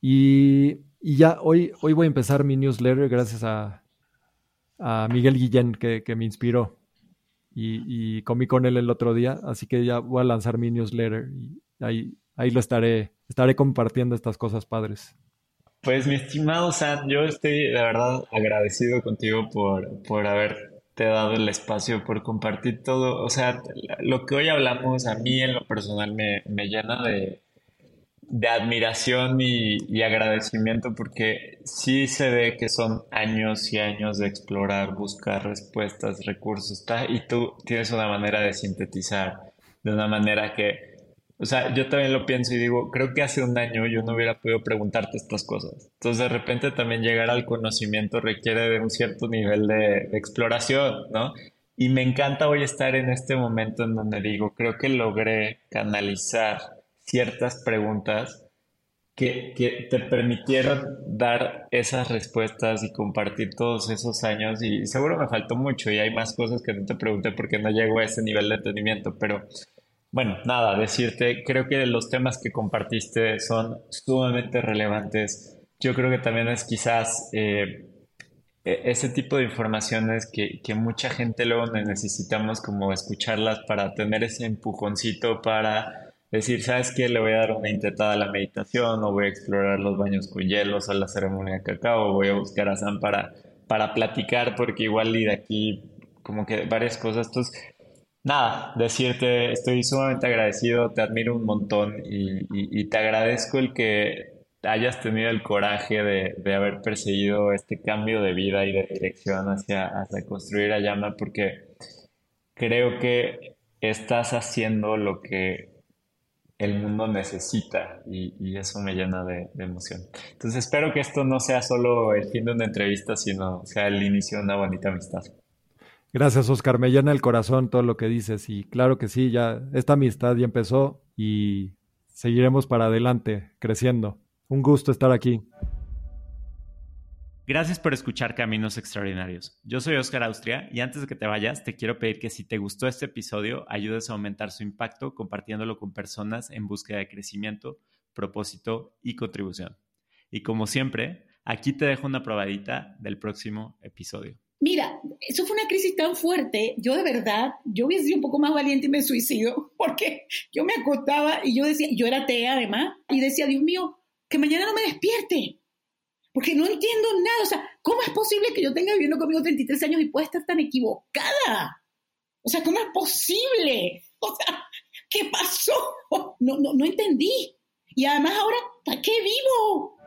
Y y ya hoy, hoy voy a empezar mi newsletter gracias a, Miguel Guillén que, me inspiró. Y, comí con él el otro día, así que ya voy a lanzar mi newsletter y ahí, ahí lo estaré, estaré compartiendo estas cosas padres. Pues mi estimado Sam, yo estoy de verdad agradecido contigo por, por haberte dado el espacio, por compartir todo. O sea, lo que hoy hablamos a mí en lo personal me, me llena de, de admiración y, agradecimiento porque sí se ve que son años y años de explorar, buscar respuestas, recursos, y tú tienes una manera de sintetizar, de una manera que, o sea, yo también lo pienso y digo, creo que hace un año yo no hubiera podido preguntarte estas cosas. Entonces de repente también llegar al conocimiento requiere de un cierto nivel de, de exploración, ¿no? Y me encanta hoy estar en este momento en donde digo, creo que logré canalizar ciertas preguntas que, que, te permitieron dar esas respuestas y compartir todos esos años y seguro me faltó mucho y hay más cosas que no te pregunté porque no llego a ese nivel de entendimiento, pero Bueno, nada, decirte, creo que los temas que compartiste son sumamente relevantes. Yo creo que también es quizás eh, e, ese tipo de informaciones que, que mucha gente luego necesitamos como escucharlas para tener ese empujoncito para decir, ¿sabes qué? Le voy a dar una intentada a la meditación o voy a explorar los baños con hielos o la ceremonia de cacao voy a buscar a Sam para, para platicar porque igual y de aquí como que varias cosas. Entonces, nada, decirte, estoy sumamente agradecido, te admiro un montón y, te agradezco el que hayas tenido el coraje de, haber perseguido este cambio de vida y de dirección hacia, hacia construir a llama porque creo que estás haciendo lo que el mundo necesita y, eso me llena de, de, emoción. Entonces espero que esto no sea solo el fin de una entrevista, sino sea el inicio de una bonita amistad. Gracias, Oscar. Me llena el corazón todo lo que dices. Y claro que sí, ya esta amistad ya empezó y seguiremos para adelante, creciendo. Un gusto estar aquí. Gracias por escuchar Caminos Extraordinarios. Yo soy Oscar Austria y antes de que te vayas, te quiero pedir que si te gustó este episodio, ayudes a aumentar su impacto compartiéndolo con personas en búsqueda de crecimiento, propósito y contribución. Y como siempre, aquí te dejo una probadita del próximo episodio. Mira, eso fue una crisis tan fuerte. Yo de verdad, yo hubiese sido un poco más valiente y me suicido, [laughs] porque yo me acostaba y yo decía, yo era atea además, y decía, Dios mío, que mañana no me despierte, porque no entiendo nada. O sea, ¿cómo es posible que yo tenga viviendo conmigo 33 años y pueda estar tan equivocada? O sea, ¿cómo es posible? O sea, ¿qué pasó? No, no, no entendí. Y además ahora, ¿para qué vivo?